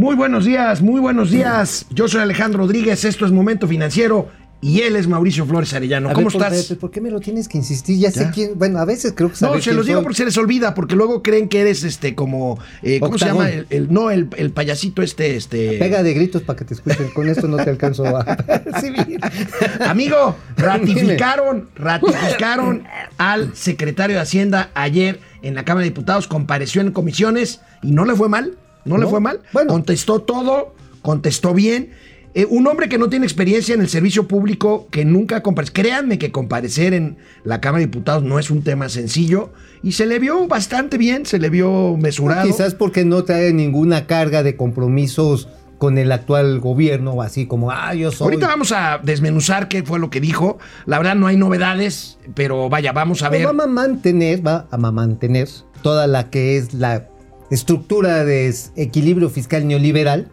Muy buenos días, muy buenos días. Yo soy Alejandro Rodríguez, esto es Momento Financiero y él es Mauricio Flores Arellano. A ¿Cómo ver, estás? ¿por, por qué me lo tienes que insistir? Ya, sé quién. Bueno, a veces creo que No, se los digo porque se les olvida, porque luego creen que eres este como eh, ¿cómo se llama? El, el- no, el, el payasito este, este. Pega de gritos para que te escuchen. Con esto no te alcanzo a. Amigo, ratificaron, ratificaron al secretario de Hacienda ayer en la Cámara de Diputados, compareció en comisiones y no le fue mal, no, le fue mal. Bueno. Contestó todo, contestó bien. Eh, un hombre que no tiene experiencia en el servicio público, que nunca compareció. Créanme que comparecer en la Cámara de Diputados no es un tema sencillo y se le vio bastante bien, se le vio mesurado. Quizás porque no trae ninguna carga de compromisos con el actual gobierno, así como, ah, yo soy. Ahorita vamos a desmenuzar qué fue lo que dijo. La verdad no hay novedades, pero vaya, vamos a ver. Va a mantener, va a mantener toda la que es la estructura de equilibrio fiscal neoliberal.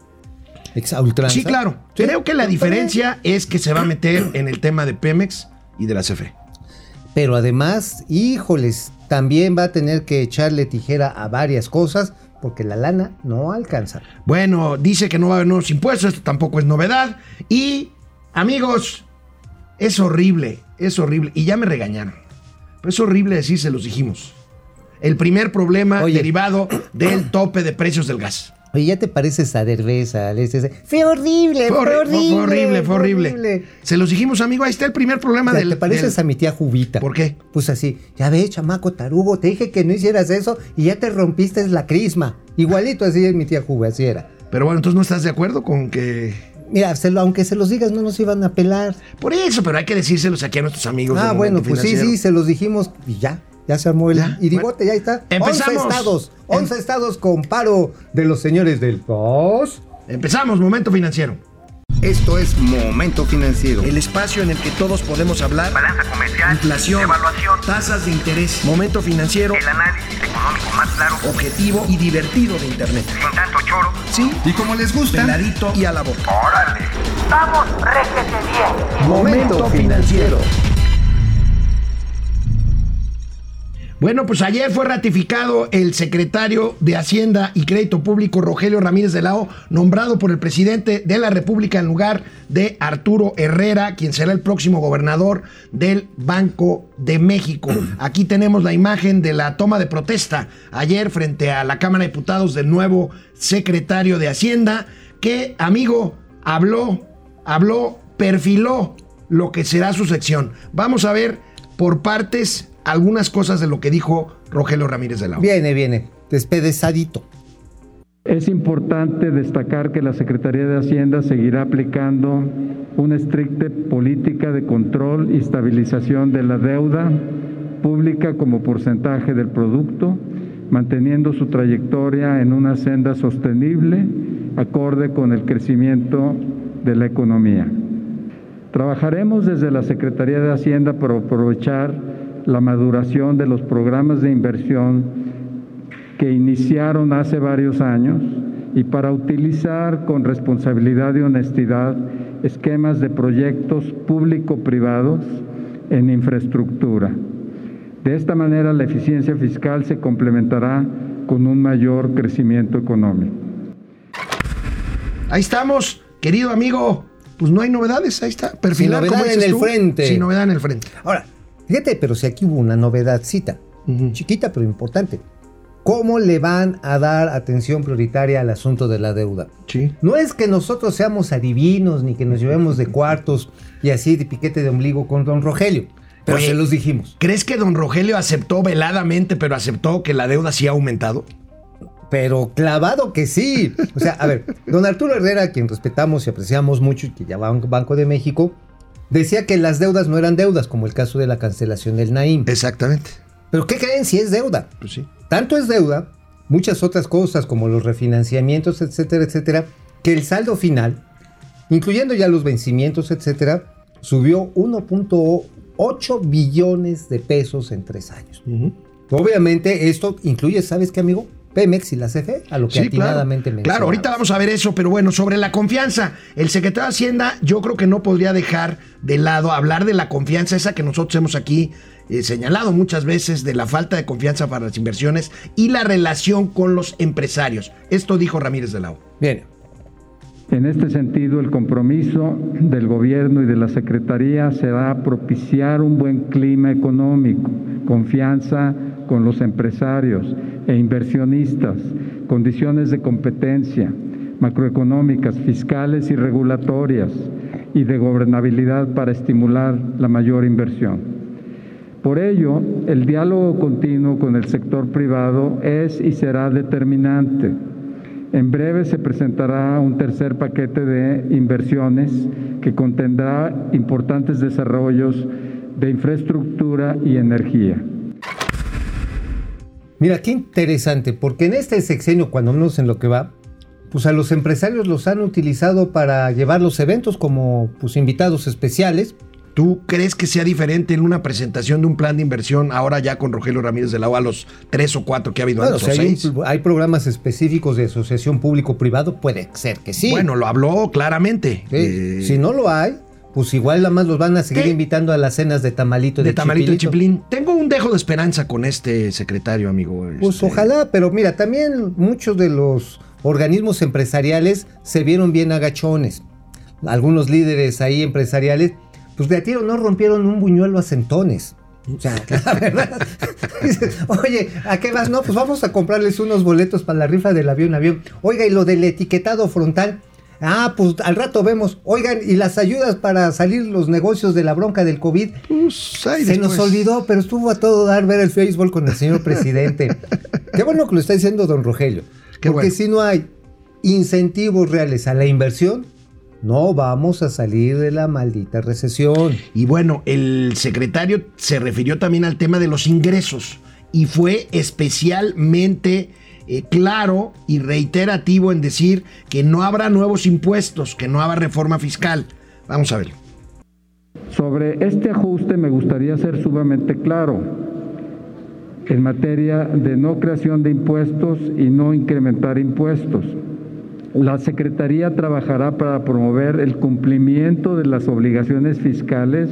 Ex a ultranza. Sí, claro. Sí. Creo que la diferencia es que se va a meter en el tema de Pemex y de la CFE. Pero además, híjoles, también va a tener que echarle tijera a varias cosas porque la lana no alcanza. Bueno, dice que no va a haber nuevos impuestos, esto tampoco es novedad. Y, amigos, es horrible, es horrible. Y ya me regañaron. Pero es horrible decir, se los dijimos. El primer problema Oye. derivado del tope de precios del gas. Oye, ya te pareces a Derbeza, al ese- ese- Fue horrible, Fue, fue, horri- horrible. fue horrible, fue horrible. Se los dijimos, amigo, ahí está el primer problema O sea, del... te pareces del- a mi tía Jubita. ¿Por qué? Pues así, ya ves, chamaco tarugo, te dije que no hicieras eso y ya te rompiste la crisma. Igualito así es mi tía Juba, así era. Pero bueno, entonces no estás de acuerdo con que... Mira, se lo- aunque se los digas, no nos iban a pelar. Por eso, pero hay que decírselos aquí a nuestros amigos. Ah, bueno, pues sí, sí, se los dijimos y ya. Ya se armó el Ya, irigote, ya está. Empezamos. 11 estados, 11 estados con paro de los señores del COS. Empezamos, Momento Financiero. Esto es Momento Financiero. El espacio en el que todos podemos hablar. balanza comercial, Inflación, evaluación, tasas de interés, momento financiero, el análisis económico más claro, objetivo y divertido de Internet. sin tanto choro. Sí, Y como les gusta, peladito y a la boca. ¡Órale! ¡Vamos, réjete bien! Momento financiero. Bueno, pues ayer fue ratificado el secretario de Hacienda y Crédito Público, Rogelio Ramírez de la O, nombrado por el presidente de la República en lugar de Arturo Herrera, quien será el próximo gobernador del Banco de México. Aquí tenemos la imagen de la toma de protesta ayer frente a la Cámara de Diputados del nuevo secretario de Hacienda, que, amigo, habló, habló, perfiló lo que será su sección. Vamos a ver por partes algunas cosas de lo que dijo Rogelio Ramírez de la O. Viene, viene, despedezadito. Es importante destacar que la Secretaría de Hacienda seguirá aplicando una estricta política de control y estabilización de la deuda pública como porcentaje del producto, manteniendo su trayectoria en una senda sostenible acorde con el crecimiento de la economía. Trabajaremos desde la Secretaría de Hacienda para aprovechar la maduración de los programas de inversión que iniciaron hace varios años y para utilizar con responsabilidad y honestidad esquemas de proyectos público-privados en infraestructura. De esta manera la eficiencia fiscal se complementará con un mayor crecimiento económico. Ahí estamos, querido amigo. Pues no hay novedades, ahí está. Perfilar, Sin como en el tú, frente. Sin novedad en el frente. Ahora, fíjate, pero si aquí hubo una novedadcita, chiquita pero importante. ¿Cómo le van a dar atención prioritaria al asunto de la deuda? Sí. No es que nosotros seamos adivinos ni que nos llevemos de cuartos y así de piquete de ombligo con don Rogelio, pero Oye, se los dijimos. ¿Crees que don Rogelio aceptó veladamente, pero aceptó que la deuda sí ha aumentado? Pero clavado que sí. O sea, a ver, don Arturo Herrera, a quien respetamos y apreciamos mucho y que ya va a un Banco de México, decía que las deudas no eran deudas, como el caso de la cancelación del Naim. Exactamente. Pero ¿qué creen si es deuda? Pues sí. Tanto es deuda, muchas otras cosas como los refinanciamientos, etcétera, etcétera, que el saldo final, incluyendo ya los vencimientos, etcétera, subió 1.8 billones de pesos en tres años. Obviamente esto incluye, ¿sabes qué, amigo? Pemex y la CFE, a lo que Sí, claro. atinadamente Claro, ahorita vamos a ver eso, pero bueno, sobre la confianza, el secretario de Hacienda yo creo que no podría dejar de lado hablar de la confianza esa que nosotros hemos aquí eh, señalado muchas veces de la falta de confianza para las inversiones y la relación con los empresarios. Esto dijo Ramírez de la O. Bien, En este sentido, el compromiso del gobierno y de la Secretaría será propiciar un buen clima económico, confianza con los empresarios e inversionistas, condiciones de competencia macroeconómicas, fiscales y regulatorias y de gobernabilidad para estimular la mayor inversión. Por ello, el diálogo continuo con el sector privado es y será determinante. En breve se presentará un tercer paquete de inversiones que contendrá importantes desarrollos de infraestructura y energía. Mira, qué interesante, porque en este sexenio, cuando menos en lo que va, pues a los empresarios los han utilizado para llevar los eventos como pues invitados especiales. ¿Tú crees que sea diferente en una presentación de un plan de inversión ahora ya con Rogelio Ramírez de la O a los tres o cuatro que ha habido Bueno, antes? o hay, seis? hay programas específicos de asociación público-privado, puede ser que sí. Bueno, lo habló claramente. Sí. Eh, si no lo hay, pues igual nada más los van a seguir ¿Qué? invitando a las cenas de tamalito y de, de Tamarito y. Chiplín. Tengo un dejo de esperanza con este secretario, amigo. Pues Este, ojalá, pero mira, también muchos de los organismos empresariales se vieron bien agachones. Algunos líderes ahí empresariales, pues de a tiro no rompieron un buñuelo a centones. O sea, la verdad. Dices, Oye, ¿a qué vas? No, pues vamos a comprarles unos boletos para la rifa del avión avión. Oiga, y lo del etiquetado frontal. Ah, pues al rato vemos. Oigan, y las ayudas para salir los negocios de la bronca del COVID. pues, Se después. nos olvidó, pero estuvo a todo dar ver el Facebook con el señor presidente. Qué bueno que lo está diciendo don Rogelio. Qué porque bueno. si no hay incentivos reales a la inversión, no vamos a salir de la maldita recesión. Y bueno, el secretario se refirió también al tema de los ingresos y fue especialmente eh, claro y reiterativo en decir que no habrá nuevos impuestos, que no habrá reforma fiscal. Vamos a verlo. Sobre este ajuste me gustaría ser sumamente claro en materia de no creación de impuestos y no incrementar impuestos. La Secretaría trabajará para promover el cumplimiento de las obligaciones fiscales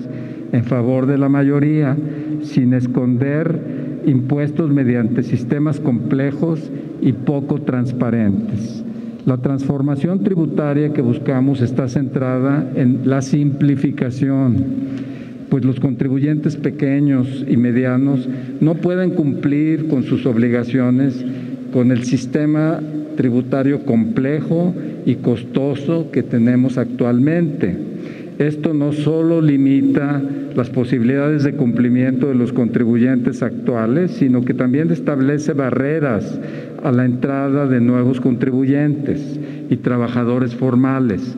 en favor de la mayoría, sin esconder impuestos mediante sistemas complejos y poco transparentes. La transformación tributaria que buscamos está centrada en la simplificación, pues los contribuyentes pequeños y medianos no pueden cumplir con sus obligaciones con el sistema tributario complejo y costoso que tenemos actualmente. Esto no solo limita las posibilidades de cumplimiento de los contribuyentes actuales, sino que también establece barreras a la entrada de nuevos contribuyentes y trabajadores formales.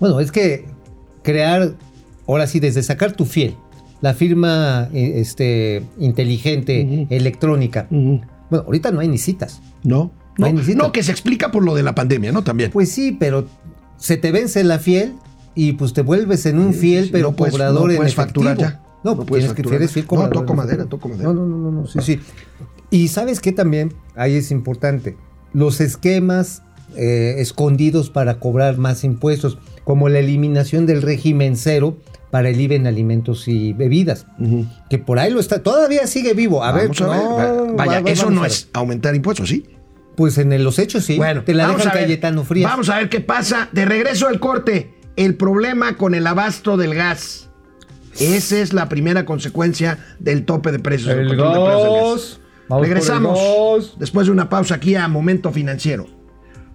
Bueno, es que crear, ahora sí, desde sacar tu fiel, la firma eh, este, inteligente, electrónica. Bueno, ahorita no hay ni citas. No, No no, hay ni cita. no, que se explica por lo de la pandemia, ¿no? También. Pues sí, pero se te vence la fiel y pues te vuelves en un fiel, sí, pero no puedes- cobrador no en efectivo. facturar ya. No, No puedes tienes que eres fiel No, cobrador. toco en madera, toco madera. No, no, no, no, no, sí, sí. Y sabes qué también, ahí es importante, los esquemas eh, escondidos para cobrar más impuestos, como la eliminación del régimen cero para el IVA en alimentos y bebidas, que por ahí lo está, todavía sigue vivo. A Vamos ver, a ver. Vaya, va- va- eso no es aumentar impuestos, ¿sí? Pues en los hechos sí, Bueno, te la dejan. Cayetano Frías. Vamos a ver qué pasa. De regreso al corte, el problema con el abasto del gas. Esa es la primera consecuencia del tope de precios. El de precios del gas. Vamos por el Regresamos después de una pausa aquí a Momento Financiero.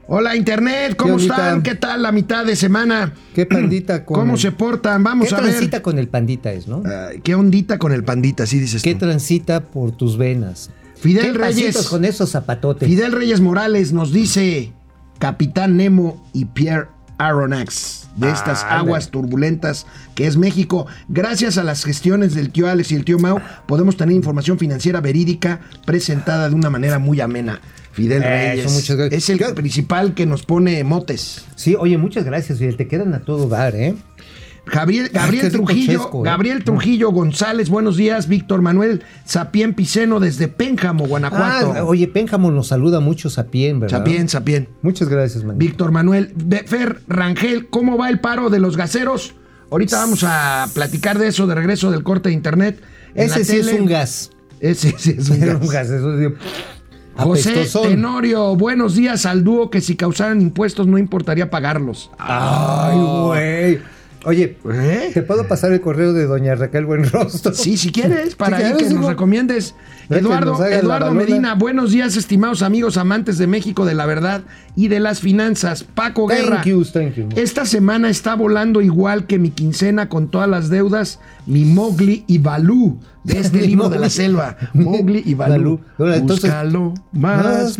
Hola Internet, ¿cómo ¿Qué están? ¿Qué tal la mitad de semana? ¿Qué pandita con ¿Cómo el- se portan? Vamos ¿Qué a ver. transita con el pandita es, no? ¿Qué ondita con el pandita? Así dices ¿Qué tú. transita por tus venas? Fidel ¿Qué Reyes. con esos zapatotes? Fidel Reyes Morales nos dice Capitán Nemo y Pierre Aronnax de estas Ah, aguas turbulentas que es México. Gracias a las gestiones del tío Alex y el tío Mau, podemos tener información financiera verídica presentada de una manera muy amena. Fidel Eso, Reyes muchas gracias. es el principal que nos pone motes. Sí, oye, muchas gracias, Fidel. Te quedan a todo dar, ¿eh? Gabriel, Trujillo, ¿eh? Gabriel Trujillo González, buenos días. Víctor Manuel Sapien Piceno desde Pénjamo, Guanajuato. Ah, oye, Pénjamo nos saluda mucho Sapien, ¿verdad? Sapien, Sapien. Muchas gracias, man. Víctor Manuel, Fer Rangel, ¿cómo va el paro de los gaseros? Ahorita vamos a platicar de eso de regreso del corte de internet. Ese sí es un gas. Ese sí es un gas. un gas, eso sí. José. Tenorio, buenos días al dúo que si causaran impuestos no importaría pagarlos. Ay, güey. Oye, ¿Eh? ¿te puedo pasar el correo de doña Raquel Buenrostro? Sí, si quieres, para quieres, que nos hijo. recomiendes. Eduardo, Eduardo. Medina, buenos días, estimados amigos amantes de México, de la verdad y de las finanzas. Paco Thank Guerra. you, thank you. Esta semana está volando igual que mi quincena con todas las deudas, mi Mowgli y Balú de este libro de la selva. Mowgli y Balú. Balú. Ahora, entonces, Búscalo más,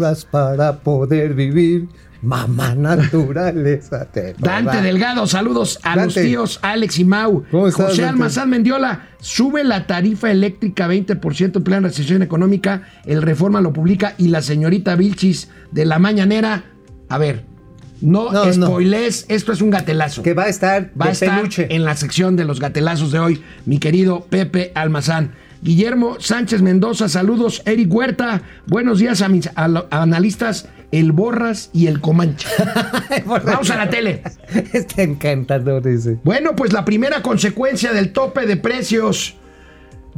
Más para poder vivir. Mamá naturaleza. te Dante. Delgado, saludos a los tíos Alex y Mau. ¿Cómo estás, José Dante? Almazán Mendiola, sube la tarifa eléctrica 20% en plena recesión económica. El Reforma lo publica y la señorita Vilchis de la mañanera. A ver, no, No, no. spoilés, esto es un gatelazo. Que va a estar Va a estar peluche. en la sección de los gatelazos de hoy, mi querido Pepe Almazán. Guillermo Sánchez Mendoza, saludos. Eric Huerta, buenos días a mis a lo- a analistas El Borras y El Comanche. Vamos a la tele. Está encantador ese. Bueno, pues la primera consecuencia del tope de precios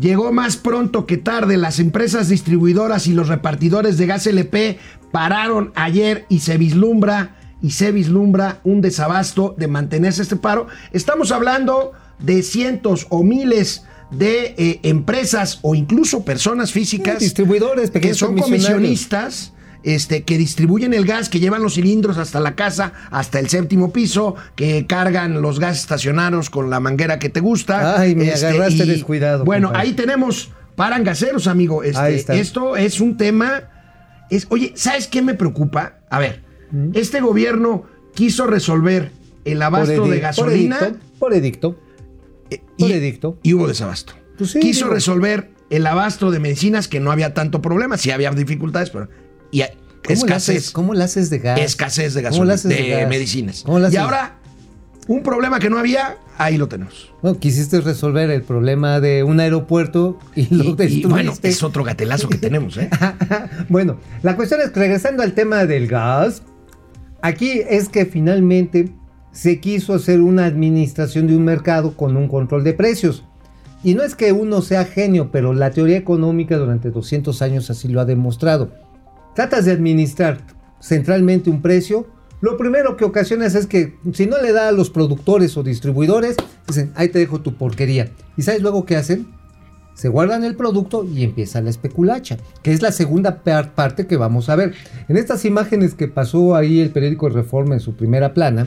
llegó más pronto que tarde. Las empresas distribuidoras y los repartidores de gas LP pararon ayer y se vislumbra y se vislumbra un desabasto de mantenerse este paro. Estamos hablando de cientos o miles de eh, empresas o incluso personas físicas Distribuidores, que son comisionistas este, que distribuyen el gas, que llevan los cilindros hasta la casa, hasta el séptimo piso, que cargan los gases estacionarios con la manguera que te gusta. Este, Ay, me agarraste descuidado, Bueno, compadre. ahí tenemos parangaceros, amigo. Este, Ahí está. Esto es un tema. Es, oye, ¿sabes qué me preocupa? A ver, este gobierno quiso resolver el abasto de gasolina Por edicto. Por edicto. Eh, y, edicto. y hubo desabasto. Pues sí, quiso digo. resolver el abasto de medicinas, que no había tanto problema, sí había dificultades, pero. Y hay- ¿Cómo le haces, escasez. ¿Cómo le haces de gas? Escasez de ¿Cómo gasolina, haces de, gas? medicinas. ¿Cómo le Y haces? ahora, un problema que no había, ahí lo tenemos. Bueno, quisiste resolver el problema de un aeropuerto y Y, lo y, destruiste. bueno, es otro gatelazo que tenemos, ¿eh? bueno, la cuestión es que regresando al tema del gas, aquí es que finalmente se quiso hacer una administración de un mercado con un control de precios. Y no es que uno sea genio, pero la teoría económica durante 200 años así lo ha demostrado. Tratas de administrar centralmente un precio, lo primero que ocasionas es que si no le da a los productores o distribuidores, dicen, ahí te dejo tu porquería. ¿Y sabes luego qué hacen? se guardan el producto y empieza la especulacha, que es la segunda par- parte que vamos a ver. En estas imágenes que pasó ahí el periódico Reforma en su primera plana,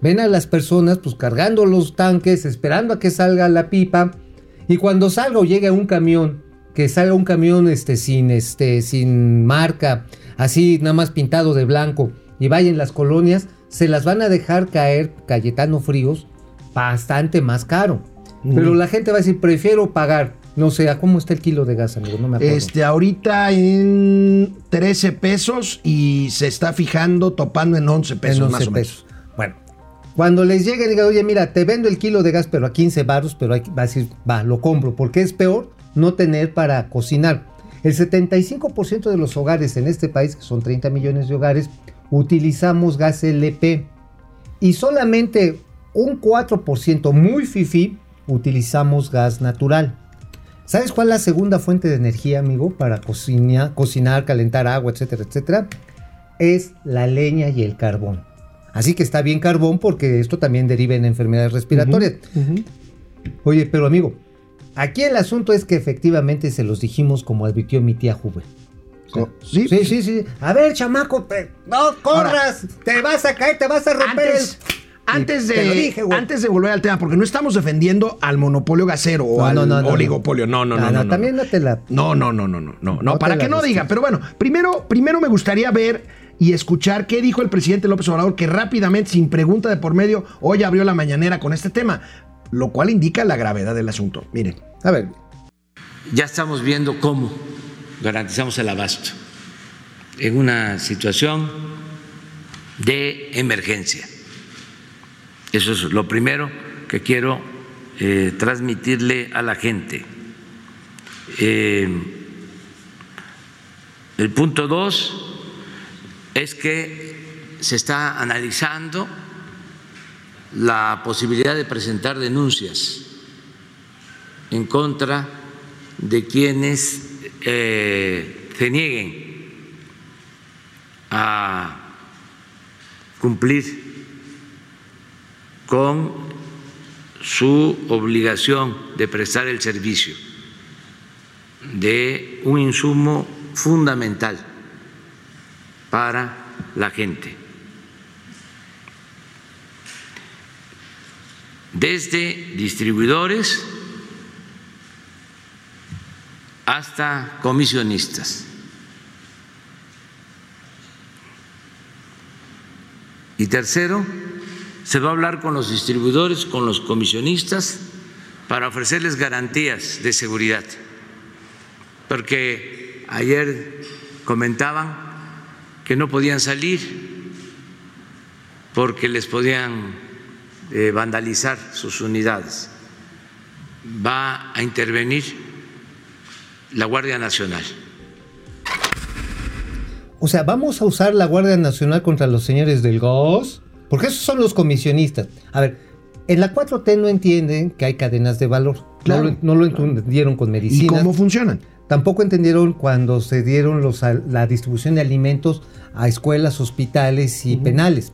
ven a las personas pues cargando los tanques, esperando a que salga la pipa, y cuando salga o llegue un camión, que salga un camión este, sin, este, sin marca, así nada más pintado de blanco, y vaya en las colonias, se las van a dejar caer, Cayetano Fríos, bastante más caro. Pero la gente va a decir, prefiero pagar. No sé, ¿a cómo está el kilo de gas, amigo? No me acuerdo. Este, ahorita en 13 pesos y se está fijando, topando en 11 pesos en 11 más o menos. pesos. Bueno, cuando les llegue, diga, oye, mira, te vendo el kilo de gas, pero a 15 baros, pero hay, va a decir, va, lo compro, porque es peor no tener para cocinar. El 75% de los hogares en este país, que son 30 millones de hogares, utilizamos gas LP. Y solamente un 4%, muy fifi, utilizamos gas natural. ¿Sabes cuál es la segunda fuente de energía, amigo, para cocinar, cocinar, calentar agua, etcétera, etcétera? Es la leña y el carbón. Así que está bien carbón porque esto también deriva en enfermedades respiratorias. Oye, pero amigo, aquí el asunto es que efectivamente se los dijimos como advirtió mi tía Juve. ¿Sí? Sí, sí, sí. A ver, chamaco, no corras, te vas a caer, te vas a romper Antes, el... de, dije, antes de volver al tema, porque no estamos defendiendo al monopolio gasero o al no, oligopolio. No, no, no. no, no, También no te la... No, no, no, no, no, no, para que no diga. Pero bueno, primero, primero me gustaría ver y escuchar qué dijo el presidente López Obrador, que rápidamente, sin pregunta de por medio, hoy abrió la mañanera con este tema, lo cual indica la gravedad del asunto. Miren. A ver, ya estamos viendo cómo garantizamos el abasto en una situación de emergencia. Eso es lo primero que quiero eh, transmitirle a la gente. Eh, el punto dos es que se está analizando la posibilidad de presentar denuncias en contra de quienes eh, se nieguen a cumplir con su obligación de prestar el servicio de un insumo fundamental para la gente. Desde distribuidores hasta comisionistas. Y tercero, se va a hablar con los distribuidores, con los comisionistas, para ofrecerles garantías de seguridad. Porque ayer comentaban que no podían salir porque les podían eh, vandalizar sus unidades. Va a intervenir la Guardia Nacional. O sea, vamos a usar la Guardia Nacional contra los señores del GOS, porque esos son los comisionistas. A ver, en la 4T no entienden que hay cadenas de valor. Claro, no, lo, no lo entendieron con ¿Y medicinas. cómo funcionan? Tampoco entendieron cuando se dieron los, la distribución de alimentos a escuelas, hospitales y penales.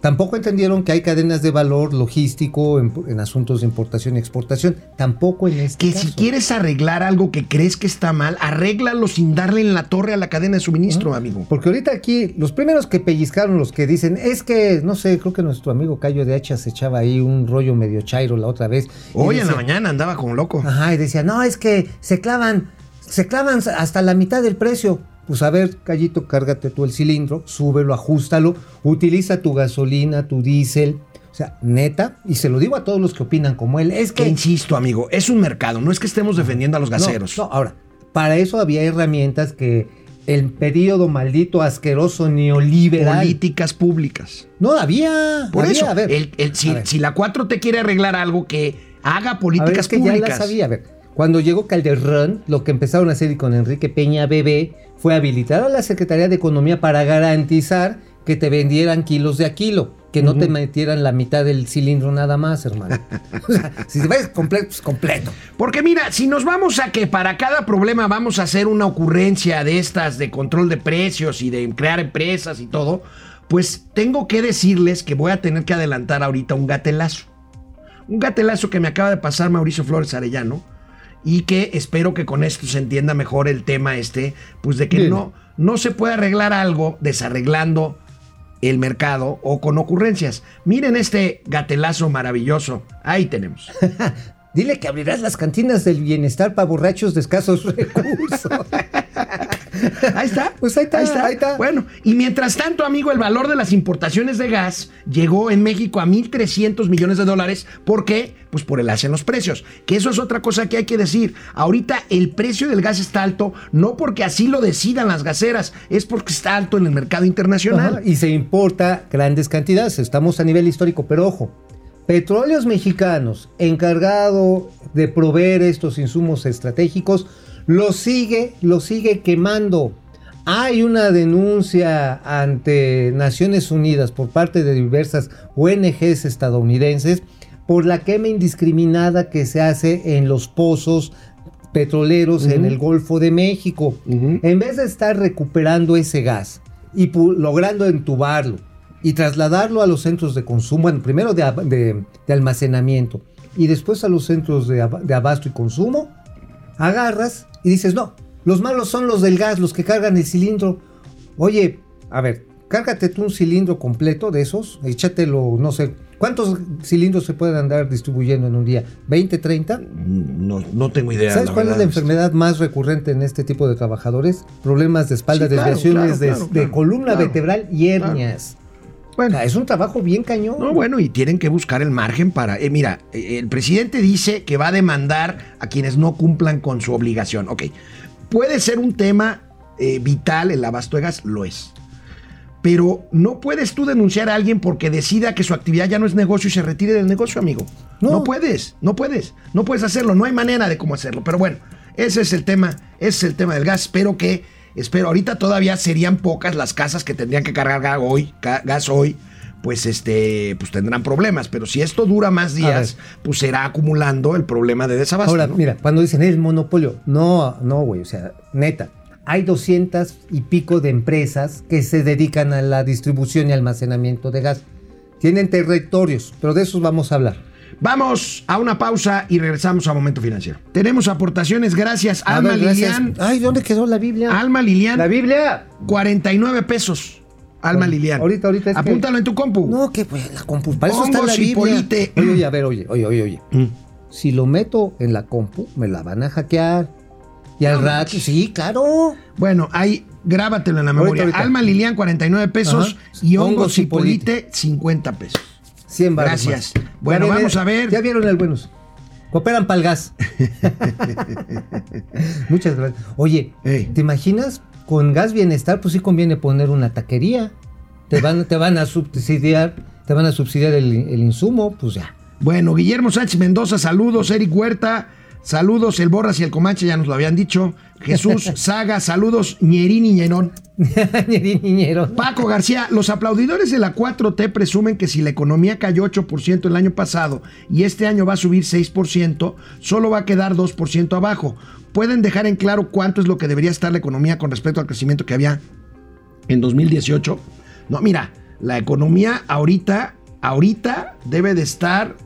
Tampoco entendieron que hay cadenas de valor logístico en, en asuntos de importación y exportación. Tampoco en este Que caso. si quieres arreglar algo que crees que está mal, arréglalo sin darle en la torre a la cadena de suministro, amigo. Porque ahorita aquí, los primeros que pellizcaron, los que dicen, es que, no sé, creo que nuestro amigo Cayo de Hacha se echaba ahí un rollo medio chairo la otra vez. Hoy en la mañana andaba como loco. Ajá, y decía, no, es que se clavan, se clavan hasta la mitad del precio. Pues a ver, Callito, cárgate tú el cilindro, súbelo, ajustalo, utiliza tu gasolina, tu diésel. O sea, neta, y se lo digo a todos los que opinan como él, es Que insisto, amigo, es un mercado, no es que estemos defendiendo a los gaseros. No, ahora, para eso había herramientas que el periodo maldito, asqueroso, neoliberal... Políticas públicas. No, había. Por había, eso, a ver. el- el- si, A ver. si la 4 te quiere arreglar algo, que haga A ver, políticas es que públicas. ya la sabía. A ver, cuando llegó Calderón, lo que empezaron a hacer con Enrique Peña Bebé fue habilitar a la Secretaría de Economía para garantizar que te vendieran kilos de a kilo, que no te metieran la mitad del cilindro nada más, hermano. o sea, si ves completo, pues completo. Porque mira, si nos vamos a que para cada problema vamos a hacer una ocurrencia de estas de control de precios y de crear empresas y todo, pues tengo que decirles que voy a tener que adelantar ahorita un gatelazo. Un gatelazo que me acaba de pasar Mauricio Flores Arellano y que espero que con esto se entienda mejor el tema este, pues de que Bien. no, no se puede arreglar algo desarreglando el mercado o con ocurrencias. Miren este gatelazo maravilloso. Ahí tenemos. Dile que abrirás las cantinas del bienestar para borrachos de escasos recursos. Ahí está. Pues ahí está, ahí está. Bueno, y mientras tanto, amigo, el valor de las importaciones de gas llegó en México a 1.300 millones de dólares. ¿Por qué? Pues por el alza en los precios. Que eso es otra cosa que hay que decir. Ahorita el precio del gas está alto, no porque así lo decidan las gaseras, es porque está alto en el mercado internacional. Ajá, y se importa grandes cantidades. Estamos a nivel histórico, pero ojo, Petróleos Mexicanos, encargado de proveer estos insumos estratégicos, lo sigue, lo sigue quemando. Hay una denuncia ante Naciones Unidas por parte de diversas ONGs estadounidenses por la quema indiscriminada que se hace en los pozos petroleros en el Golfo de México. En vez de estar recuperando ese gas y logrando entubarlo y trasladarlo a los centros de consumo, bueno, primero de, ab- de- de almacenamiento y después a los centros de, de abasto y consumo, agarras y dices, no, los malos son los del gas, los que cargan el cilindro. Oye, a ver, cárgate tú un cilindro completo de esos, échatelo, no sé, ¿cuántos cilindros se pueden andar distribuyendo en un día? ¿20, 30? No, no tengo idea. ¿Sabes cuál es la enfermedad más recurrente en este tipo de trabajadores? Problemas de espalda, Sí, claro, desviaciones claro, de, claro, de columna claro, vertebral y hernias. Bueno. O sea, es un trabajo bien cañón. No, bueno, y tienen que buscar el margen para... eh, mira, eh, el presidente dice que va a demandar a quienes no cumplan con su obligación. Ok, puede ser un tema eh, vital el abasto de gas, lo es. Pero no puedes tú denunciar a alguien porque decida que su actividad ya no es negocio y se retire del negocio, amigo. No, No. puedes, no puedes, no puedes hacerlo, no hay manera de cómo hacerlo. Pero bueno, ese es el tema, ese es el tema del gas. Espero que, espero, ahorita todavía serían pocas las casas que tendrían que cargar gas hoy, gas hoy, pues este, pues tendrán problemas. Pero si esto dura más días, pues será acumulando el problema de desabasto. Ahora, ¿no? mira, cuando dicen el monopolio, no, no, güey, o sea, neta, hay 200 y pico de empresas que se dedican a la distribución y almacenamiento de gas. Tienen territorios, pero de esos vamos a hablar. Vamos a una pausa y regresamos a Momento Financiero. Tenemos aportaciones gracias A Alma ver, gracias. Lilian. Ay, ¿dónde quedó la Biblia? Alma Lilian, La Biblia. 49 pesos. Alma Ahorita, Lilian. ahorita, ahorita es que- Apúntalo en tu compu. No, que pues la compu. Para eso está la Biblia. Oye, oye, a ver, oye, oye, oye, oye. Mm. Si lo meto en la compu, me la van a hackear. Y al rato, sí, claro. Bueno, ahí grábatelo en la Ahorita, memoria. ahorita. Alma Lilian, 49 pesos. Ajá. Y Hongos hongos y polite, 50 pesos. 100 baros Gracias. más. Bueno, Ya vamos a ver. Ya vieron el buenos. Cooperan para el gas. Muchas gracias. Oye, Ey. ¿te imaginas? Con gas bienestar, pues sí conviene poner una taquería. Te van, te van a subsidiar, te van a subsidiar el, el insumo, pues ya. Bueno, Guillermo Sánchez Mendoza, saludos. Eric Huerta, saludos. El Borras y el Comanche, ya nos lo habían dicho. Jesús Saga, saludos. Ñerín y Ñerón. Paco García, los aplaudidores de la 4T presumen que si la economía cayó 8% el año pasado y este año va a subir 6%, solo va a quedar 2% abajo. ¿Pueden dejar en claro cuánto es lo que debería estar la economía con respecto al crecimiento que había en 2018? No, mira, la economía ahorita, ahorita debe de estar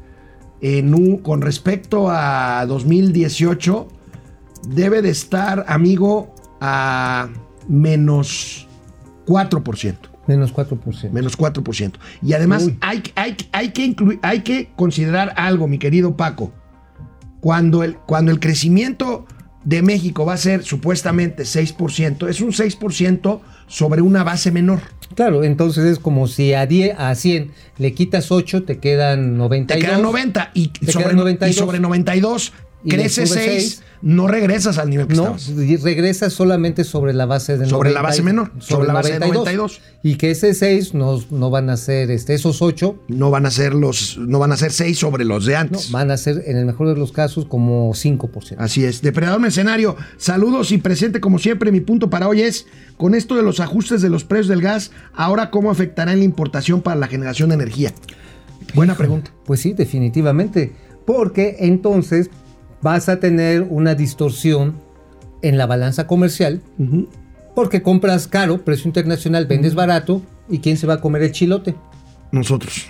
en un, con respecto a 2018, debe de estar, amigo, a menos 4%. Menos 4%. Menos 4%. Y además hay, hay, hay, que incluir, hay que considerar algo, mi querido Paco. Cuando el, cuando el crecimiento de México va a ser supuestamente 6%, es un 6% sobre una base menor. Claro, entonces es como si a, 10, a 100 le quitas 8, te quedan 92. Te quedan 90 y, Te sobre, quedan 92. y sobre 92 Y le crece subes 6, seis. no regresas al nivel que No, estabas. regresas solamente sobre la base de Sobre la base menor, sobre la base de 92. Y que ese 6 no, no van a ser, este, esos 8 No van a ser los, no van a ser 6 sobre los de no, antes. van a ser, en el mejor de los casos, como 5%. Así es. Depredador Mercenario, saludos y presente como siempre. Mi punto para hoy es, con esto de los ajustes de los precios del gas, ahora cómo afectará en la importación para la generación de energía. Buena pregunta. Pues sí, definitivamente. Porque entonces vas a tener una distorsión en la balanza comercial. Porque compras caro, precio internacional, vendes barato. ¿Y quién se va a comer el chilote? Nosotros.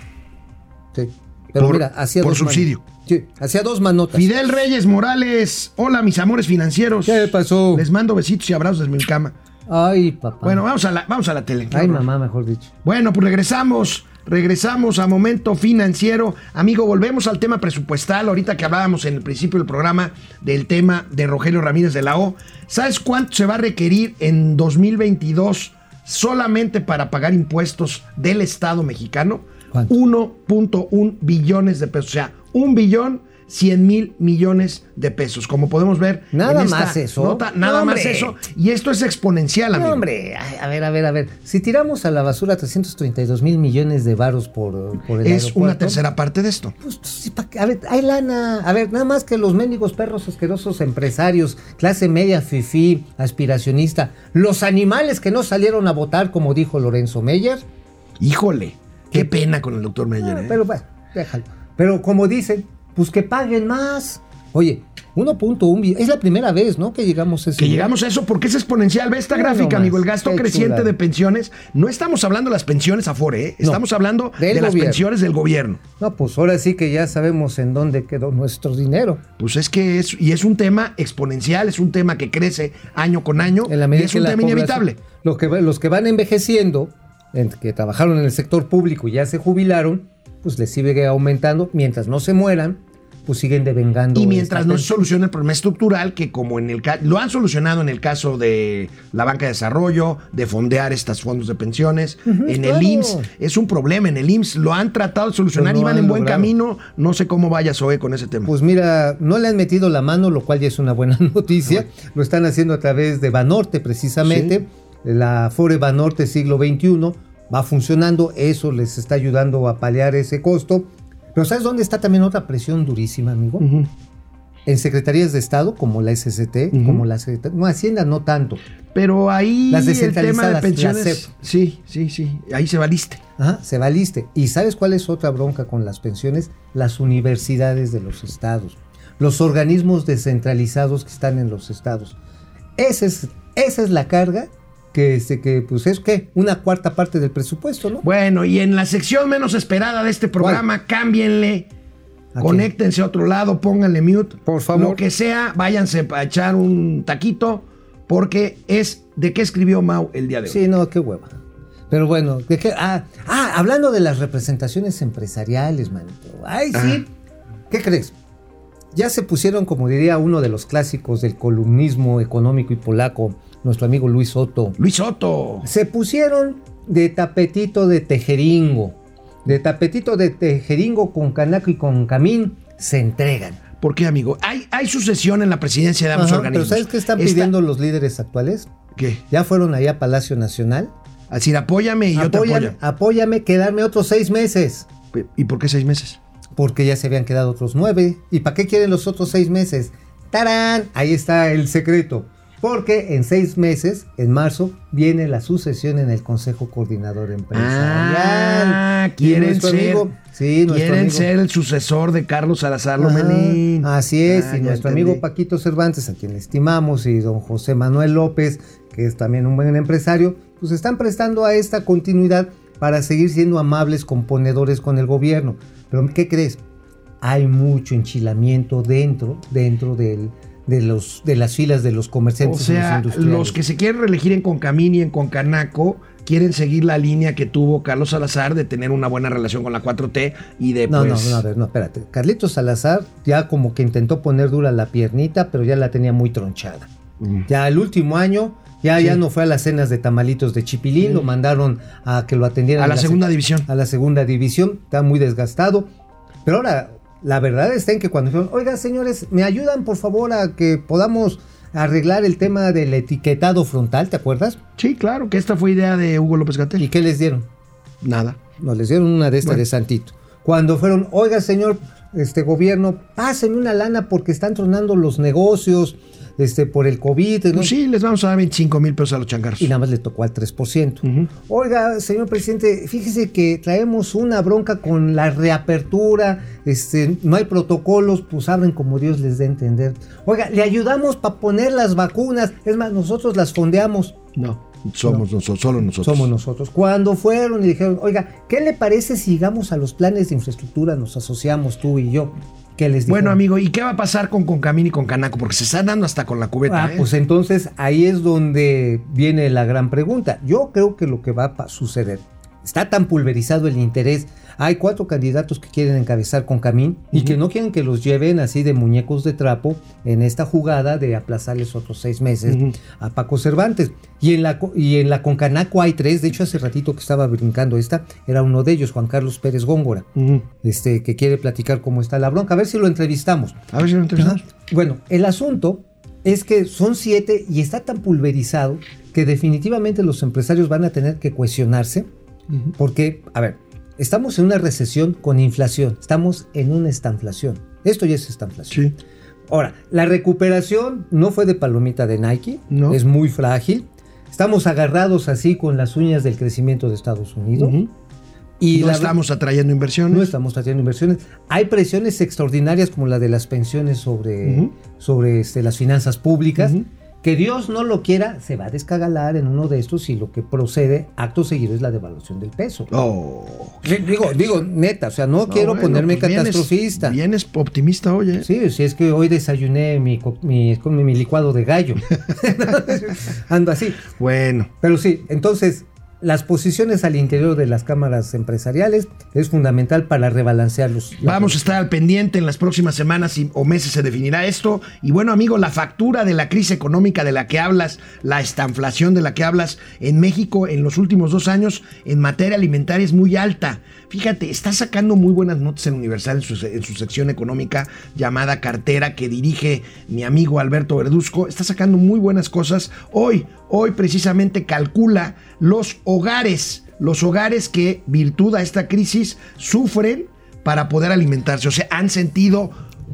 Sí. Pero Por- mira, hacía por dos subsidio. Sí, hacía dos manotas. Fidel Reyes Morales, hola mis amores financieros. ¿Qué pasó? Les mando besitos y abrazos desde mi cama. Ay, papá. Bueno, vamos a la, vamos a la tele. Ay, mamá, mejor dicho. Bueno, pues regresamos, regresamos a momento financiero. Amigo, volvemos al tema presupuestal. Ahorita que hablábamos en el principio del programa del tema de Rogelio Ramírez de la O. ¿Sabes cuánto se va a requerir en 2022 solamente para pagar impuestos del Estado mexicano? ¿Cuánto? 1.1 billones de pesos. O sea, un billón 100 mil millones de pesos. Como podemos ver. Nada en esta más eso. nota, nada más eso. Y esto es exponencial, amigo. hombre, a ver, a ver, a ver. Si tiramos a la basura 332 mil millones de varos por, por el es una tercera parte de esto. Pues, qué? a ver, hay lana. A ver, nada más que los mendigos perros asquerosos empresarios, clase media, fifí, aspiracionista, los animales que no salieron a votar, como dijo Lorenzo Meyer. Híjole, qué pena con el doctor Meyer. Ah, ¿eh? Pero bueno, déjalo. Pero como dicen, pues que paguen más. Oye, 1.1 billón. Es la primera vez, ¿no? Que llegamos a ese que llegamos a eso porque es exponencial. Ve esta No, gráfica, no amigo. El gasto creciente de pensiones. No estamos hablando de las pensiones Afore, ¿eh? No, estamos hablando de las pensiones del gobierno. No, pues ahora sí que ya sabemos en dónde quedó nuestro dinero. Pues es que es, y es un tema exponencial, es un tema que crece año con año En la y medida es que un la tema inevitable. Lo que, los que van envejeciendo, en- que trabajaron en el sector público y ya se jubilaron, pues les sigue aumentando. Mientras no se mueran, pues siguen devengando. Y mientras no se solucione el problema estructural, que como en el lo han solucionado en el caso de la banca de desarrollo, de fondear estos fondos de pensiones, en el. IMSS es un problema, en el IMSS lo han tratado de solucionar, Pero no iban han en buen logrado. camino, no sé cómo vaya Zoe con ese tema. Pues mira, no le han metido la mano, lo cual ya es una buena noticia. Lo están haciendo a través de Banorte, precisamente. La Fore Banorte siglo XXI va funcionando, eso les está ayudando a paliar ese costo. Pero ¿sabes dónde está también otra presión durísima, amigo? Ujú. En secretarías de Estado, como la SCT, Ujú. como la Secretaría... No, Hacienda no tanto. Pero ahí Las el tema de descentralizadas, la pensiones, CEP. sí, sí, sí, ahí se valiste. Ajá, se valiste. ¿Y sabes cuál es otra bronca con las pensiones? Las universidades de los estados. Los organismos descentralizados que están en los estados. Esa es, esa es la carga que, este, que pues es que una cuarta parte del presupuesto, ¿no? Bueno, y en la sección menos esperada de este programa, cámbienle. ¿A Conéctense a otro lado, pónganle mute. Por favor. Lo que sea, váyanse a echar un taquito, porque es de qué escribió Mau el día de hoy. Sí, no, qué hueva. Pero bueno, ¿de qué? Ah, ah, hablando de las representaciones empresariales, manito. Ay, sí. ¿Qué crees? Ya se pusieron, como diría uno de los clásicos del columnismo económico y polaco, nuestro amigo Luis Soto. Luis Soto. Se pusieron de tapetito de tejeringo. De tapetito de tejeringo con canaco y con camín se entregan. ¿Por qué, amigo? Hay, hay sucesión en la presidencia de ambos Ajá, organismos. Pero ¿sabes qué están Está- pidiendo los líderes actuales? ¿Qué? Ya fueron allá a Palacio Nacional. Al decir, apóyame y yo te apóyame, apoyo. apóyame, quedarme otros seis meses. ¿Y por qué seis meses? Porque ya se habían quedado otros nueve. ¿Y para qué quieren los otros seis meses? ¡Tarán! Ahí está el secreto. Porque en seis meses, en marzo, viene la sucesión en el Consejo Coordinador Empresarial. Ah, quieren ser, amigo- sí, nuestro quieren amigo- ser el sucesor de Carlos Salazar Lomelín. Así es, Ah, y nuestro entendí. amigo Paquito Cervantes, a quien le estimamos, y don José Manuel López, que es también un buen empresario, pues están prestando a esta continuidad para seguir siendo amables componedores con el gobierno. Pero ¿qué crees? Hay mucho enchilamiento dentro, dentro del- de, los, de las filas de los O comerciantes. y sea, industriales. los que se quieren reelegir en Concamín y en Concanaco quieren seguir la línea que tuvo Carlos Salazar de tener una buena relación con la 4T y de No, pues, no, no, a ver, no, espérate. Carlitos Salazar ya como que intentó poner dura la piernita, pero ya la tenía muy tronchada. Mm. Ya el último año, ya, ya no fue a las cenas de tamalitos de Chipilín, lo mandaron a que lo atendieran a la en segunda se- división. a la segunda división, está muy desgastado. Pero ahora, la verdad está en que cuando dijeron, oiga señores, ¿me ayudan por favor a que podamos arreglar el tema del etiquetado frontal, ¿te acuerdas? Sí, claro, que esta fue idea de Hugo López ¿Y Gatel. qué les dieron? Nada. No, les dieron una de estas Bueno. de Santito. Cuando fueron, oiga, señor, este gobierno, pásenme una lana porque están tronando los negocios, este, por el COVID. ¿no? Pues sí, les vamos a dar 25 mil pesos a los changarros. Y nada más le tocó al 3%. Ujú. Oiga, señor presidente, fíjese que traemos una bronca con la reapertura, este, no hay protocolos, pues abren como Dios les dé a entender. Oiga, le ayudamos para poner las vacunas, es más, nosotros las fondeamos. No, somos nosotros, solo nosotros. Somos nosotros. Cuando fueron y dijeron, oiga, ¿qué le parece si llegamos a los planes de infraestructura, nos asociamos tú y yo? ¿Qué les Bueno, dijeron? amigo, ¿y qué va a pasar con Concamín y con Canaco? Porque se están dando hasta con la cubeta. Ah, ¿eh? pues entonces ahí es donde viene la gran pregunta. Yo creo que lo que va a suceder, está tan pulverizado el interés. Hay cuatro candidatos que quieren encabezar con Camín y que no quieren que los lleven así de muñecos de trapo en esta jugada de aplazarles otros seis meses a Paco Cervantes. Y en, la, y en la Concanaco hay tres, de hecho hace ratito que estaba brincando esta, era uno de ellos, Juan Carlos Pérez Góngora, este, que quiere platicar cómo está la bronca. A ver si lo entrevistamos. A ver si lo entrevistamos. Bueno, el asunto es que son siete y está tan pulverizado que definitivamente los empresarios van a tener que cuestionarse porque, a ver, estamos en una recesión con inflación, estamos en una estanflación. Esto ya es estanflación. Sí. Ahora, la recuperación no fue de palomita de Nike, No. es muy frágil. Estamos agarrados así con las uñas del crecimiento de Estados Unidos. Y no la- estamos atrayendo inversiones. no estamos trayendo inversiones. Hay presiones extraordinarias como la de las pensiones sobre, sobre este, las finanzas públicas. Que Dios no lo quiera, se va a descagalar en uno de estos y lo que procede acto seguido es la devaluación del peso. Oh. Digo, digo, neta, o sea, no, quiero bueno, ponerme pues vienes- catastrofista. Vienes optimista hoy, ¿eh? Sí, si es que hoy desayuné mi, mi, mi licuado de gallo. Ando así. Bueno. Pero sí, entonces, las posiciones al interior de las cámaras empresariales es fundamental para rebalancear los. Vamos a estar al pendiente en las próximas semanas y- o meses se definirá esto. Y bueno, amigo, la factura de la crisis económica de la que hablas, la estanflación de la que hablas en México en los últimos dos años en materia alimentaria es muy alta. Fíjate, está sacando muy buenas notas en Universal en su, en su sección económica llamada Cartera que dirige mi amigo Alberto Verduzco. Está sacando muy buenas cosas. Hoy, hoy precisamente calcula los hogares, los hogares que, virtud a esta crisis, sufren para poder alimentarse. O sea, han sentido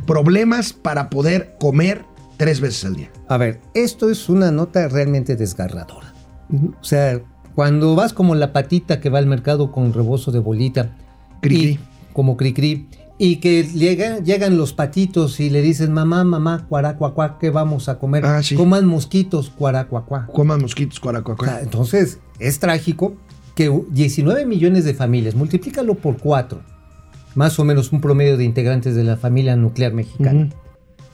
problemas para poder comer tres veces al día. A ver, esto es una nota realmente desgarradora. O sea, cuando vas como la patita que va al mercado con rebozo de bolita, y- como cri-cri, Y que llegan, llegan los patitos y le dicen, mamá, mamá, cuaracuacuá, ¿qué vamos a comer? Ah, sí. Coman mosquitos, cuaracuacuá. Coman mosquitos, O cuaracuacuá. sea, entonces, es trágico que 19 millones de familias, multiplícalo por 4, más o menos un promedio de integrantes de la familia nuclear mexicana. Ujú.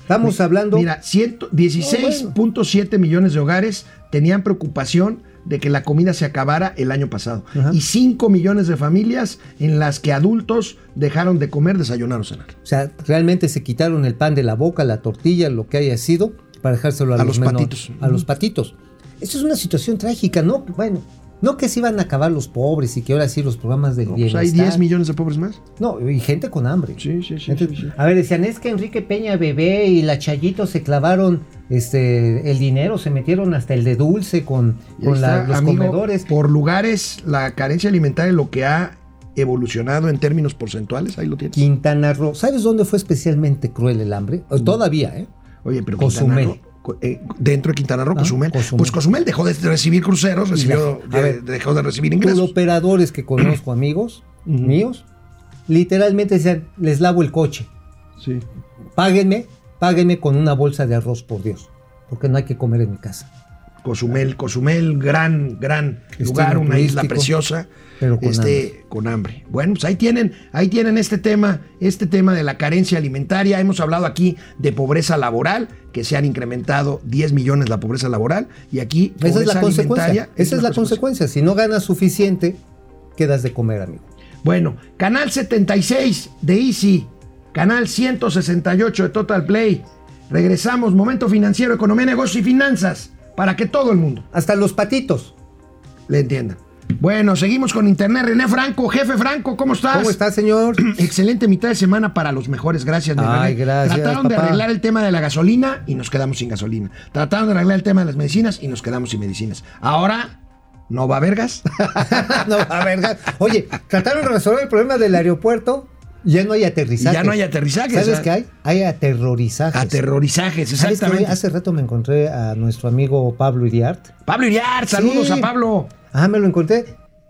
Estamos hablando... Mira, ciento- 16.7 millones de hogares tenían preocupación de que la comida se acabara el año pasado. Ajá. Y 5 millones de familias en las que adultos dejaron de comer, desayunar o cenar. O sea, realmente se quitaron el pan de la boca, la tortilla, lo que haya sido, para dejárselo a, A los patitos. A los patitos. Eso es una situación trágica, ¿no? Bueno, no que se iban a acabar los pobres y que ahora sí los programas del No, pues bienestar. hay 10 millones de pobres más. No, y gente con hambre. Sí, sí, sí, Gente- sí, sí. A ver, decían, es que Enrique Peña Bebé y la Chayito se clavaron este, el dinero, se metieron hasta el de dulce con, con la- está, los amigo, comedores. Por lugares, la carencia alimentaria lo que ha evolucionado en términos porcentuales, ahí lo tienes. Quintana Roo. ¿Sabes dónde fue especialmente cruel el hambre? Mm. Todavía, ¿eh? Oye, pero Cozumel. Quintana Roo, eh, dentro de Quintana Roo, Ah, Cozumel. Cozumel. Pues Cozumel dejó de recibir cruceros, recibió, A de- ver, dejó de recibir Los ingresos. operadores que conozco, amigos míos, literalmente decían, les lavo el coche. Sí. Páguenme, páguenme con una bolsa de arroz, por Dios. Porque no hay que comer en mi casa. Cozumel, Cozumel, gran, gran lugar, una isla preciosa, pero con este, con hambre. Bueno, pues ahí tienen, ahí tienen este tema, este tema de la carencia alimentaria. Hemos hablado aquí de pobreza laboral, que se han incrementado 10 millones la pobreza laboral, y aquí Esa es la consecuencia. Esa es la consecuencia. Si no ganas suficiente, quedas de comer, amigo. Bueno, canal 76 de Easy, canal 168 de Total Play. Regresamos, momento financiero, economía, negocios y finanzas, para que todo el mundo Hasta los patitos. le entienda. Bueno, seguimos con Internet. René Franco, jefe Franco, ¿cómo estás? ¿Cómo está, señor? Excelente mitad de semana para los mejores, gracias. mi Ay, René. gracias, Trataron de arreglar el tema de la gasolina y nos quedamos sin gasolina. Trataron de arreglar el tema de las medicinas y nos quedamos sin medicinas. Ahora, ¿no va a haber gas? no, a ver, ga- Oye, trataron de resolver el problema del aeropuerto. Ya no hay aterrizaje. Ya no hay aterrizajes, ¿Sabes qué hay? Hay aterrorizajes. Aterrorizajes, ¿Sabes qué, exactamente. Hace rato me encontré a nuestro amigo Pablo Iriart. Pablo Iriar, saludos Sí. a Pablo. Ah, me lo encontré.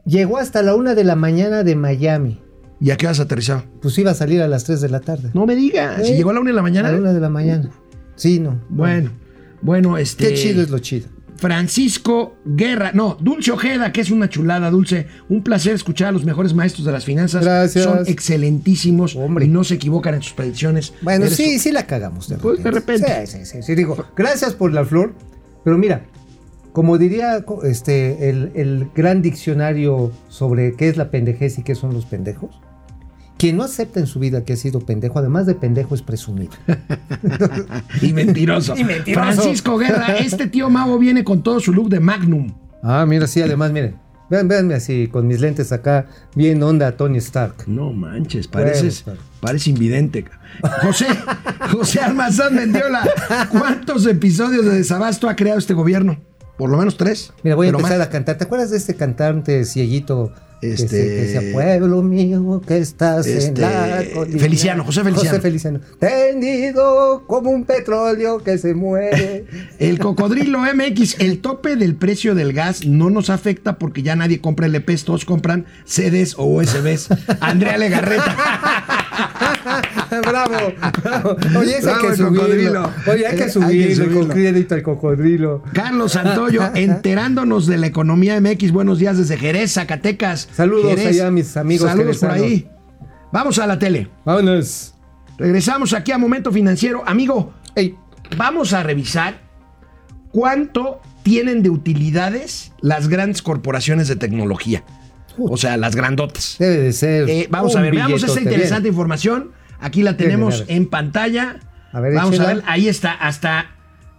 Llegó hasta la una de la mañana de Miami. ¿Y a qué has aterrizado? Pues iba a salir a las 3 de la tarde. No me digas, si llegó a la una de la mañana. A la una de la mañana. Sí, no. Bueno, bueno, este. Qué chido es lo chido. Francisco Guerra, no, Dulce Ojeda, que es una chulada, Dulce. Un placer escuchar a los mejores maestros de las finanzas. Gracias. Son excelentísimos Hombre. y no se equivocan en sus predicciones. Bueno, Eres- sí, sí la cagamos. De Pues, de repente. Sí, sí, sí, sí. Digo, gracias por la flor. Pero mira, como diría este, el, el gran diccionario sobre qué es la pendejez y qué son los pendejos, quien no acepta en su vida que ha sido pendejo, además de pendejo, es presumido. Y mentiroso. Y mentiroso. Francisco Guerra, este tío mago viene con todo su look de Magnum. Ah, mira, sí, además, miren. Vean, véanme así, con mis lentes acá, bien onda Tony Stark. No manches, pareces, Bueno, parece invidente. José, José Almazán Mendiola, ¿cuántos episodios de desabasto ha creado este gobierno? Por lo menos tres. Mira, voy a empezar más. a cantar. ¿Te acuerdas de este cantante cieguito? Que, Este- que decía, pueblo mío, que estás en Este, la colina"? Feliciano, José Feliciano. José Feliciano. Tendido como un petróleo que se muere. El cocodrilo MX, el tope del precio del gas no nos afecta porque ya nadie compra LPs, todos compran CDs o USBs. Andrea Legarreta. bravo, bravo. Oye, ese que el subirlo. cocodrilo. Oye, hay que subirlo. con crédito al cocodrilo. Carlos Santoyo, enterándonos de la economía MX. Buenos días desde Jerez, Zacatecas. Saludos Jerez. allá a mis amigos Saludos por ahí. Vamos a la tele. Vámonos. Regresamos aquí a Momento Financiero. Amigo, Ey, vamos a revisar cuánto tienen de utilidades las grandes corporaciones de tecnología. O sea, las grandotas. debe de ser. Eh, vamos a ver, veamos esta interesante bien. información. Aquí la tenemos en pantalla. A ver, vamos a ver, ahí está, hasta,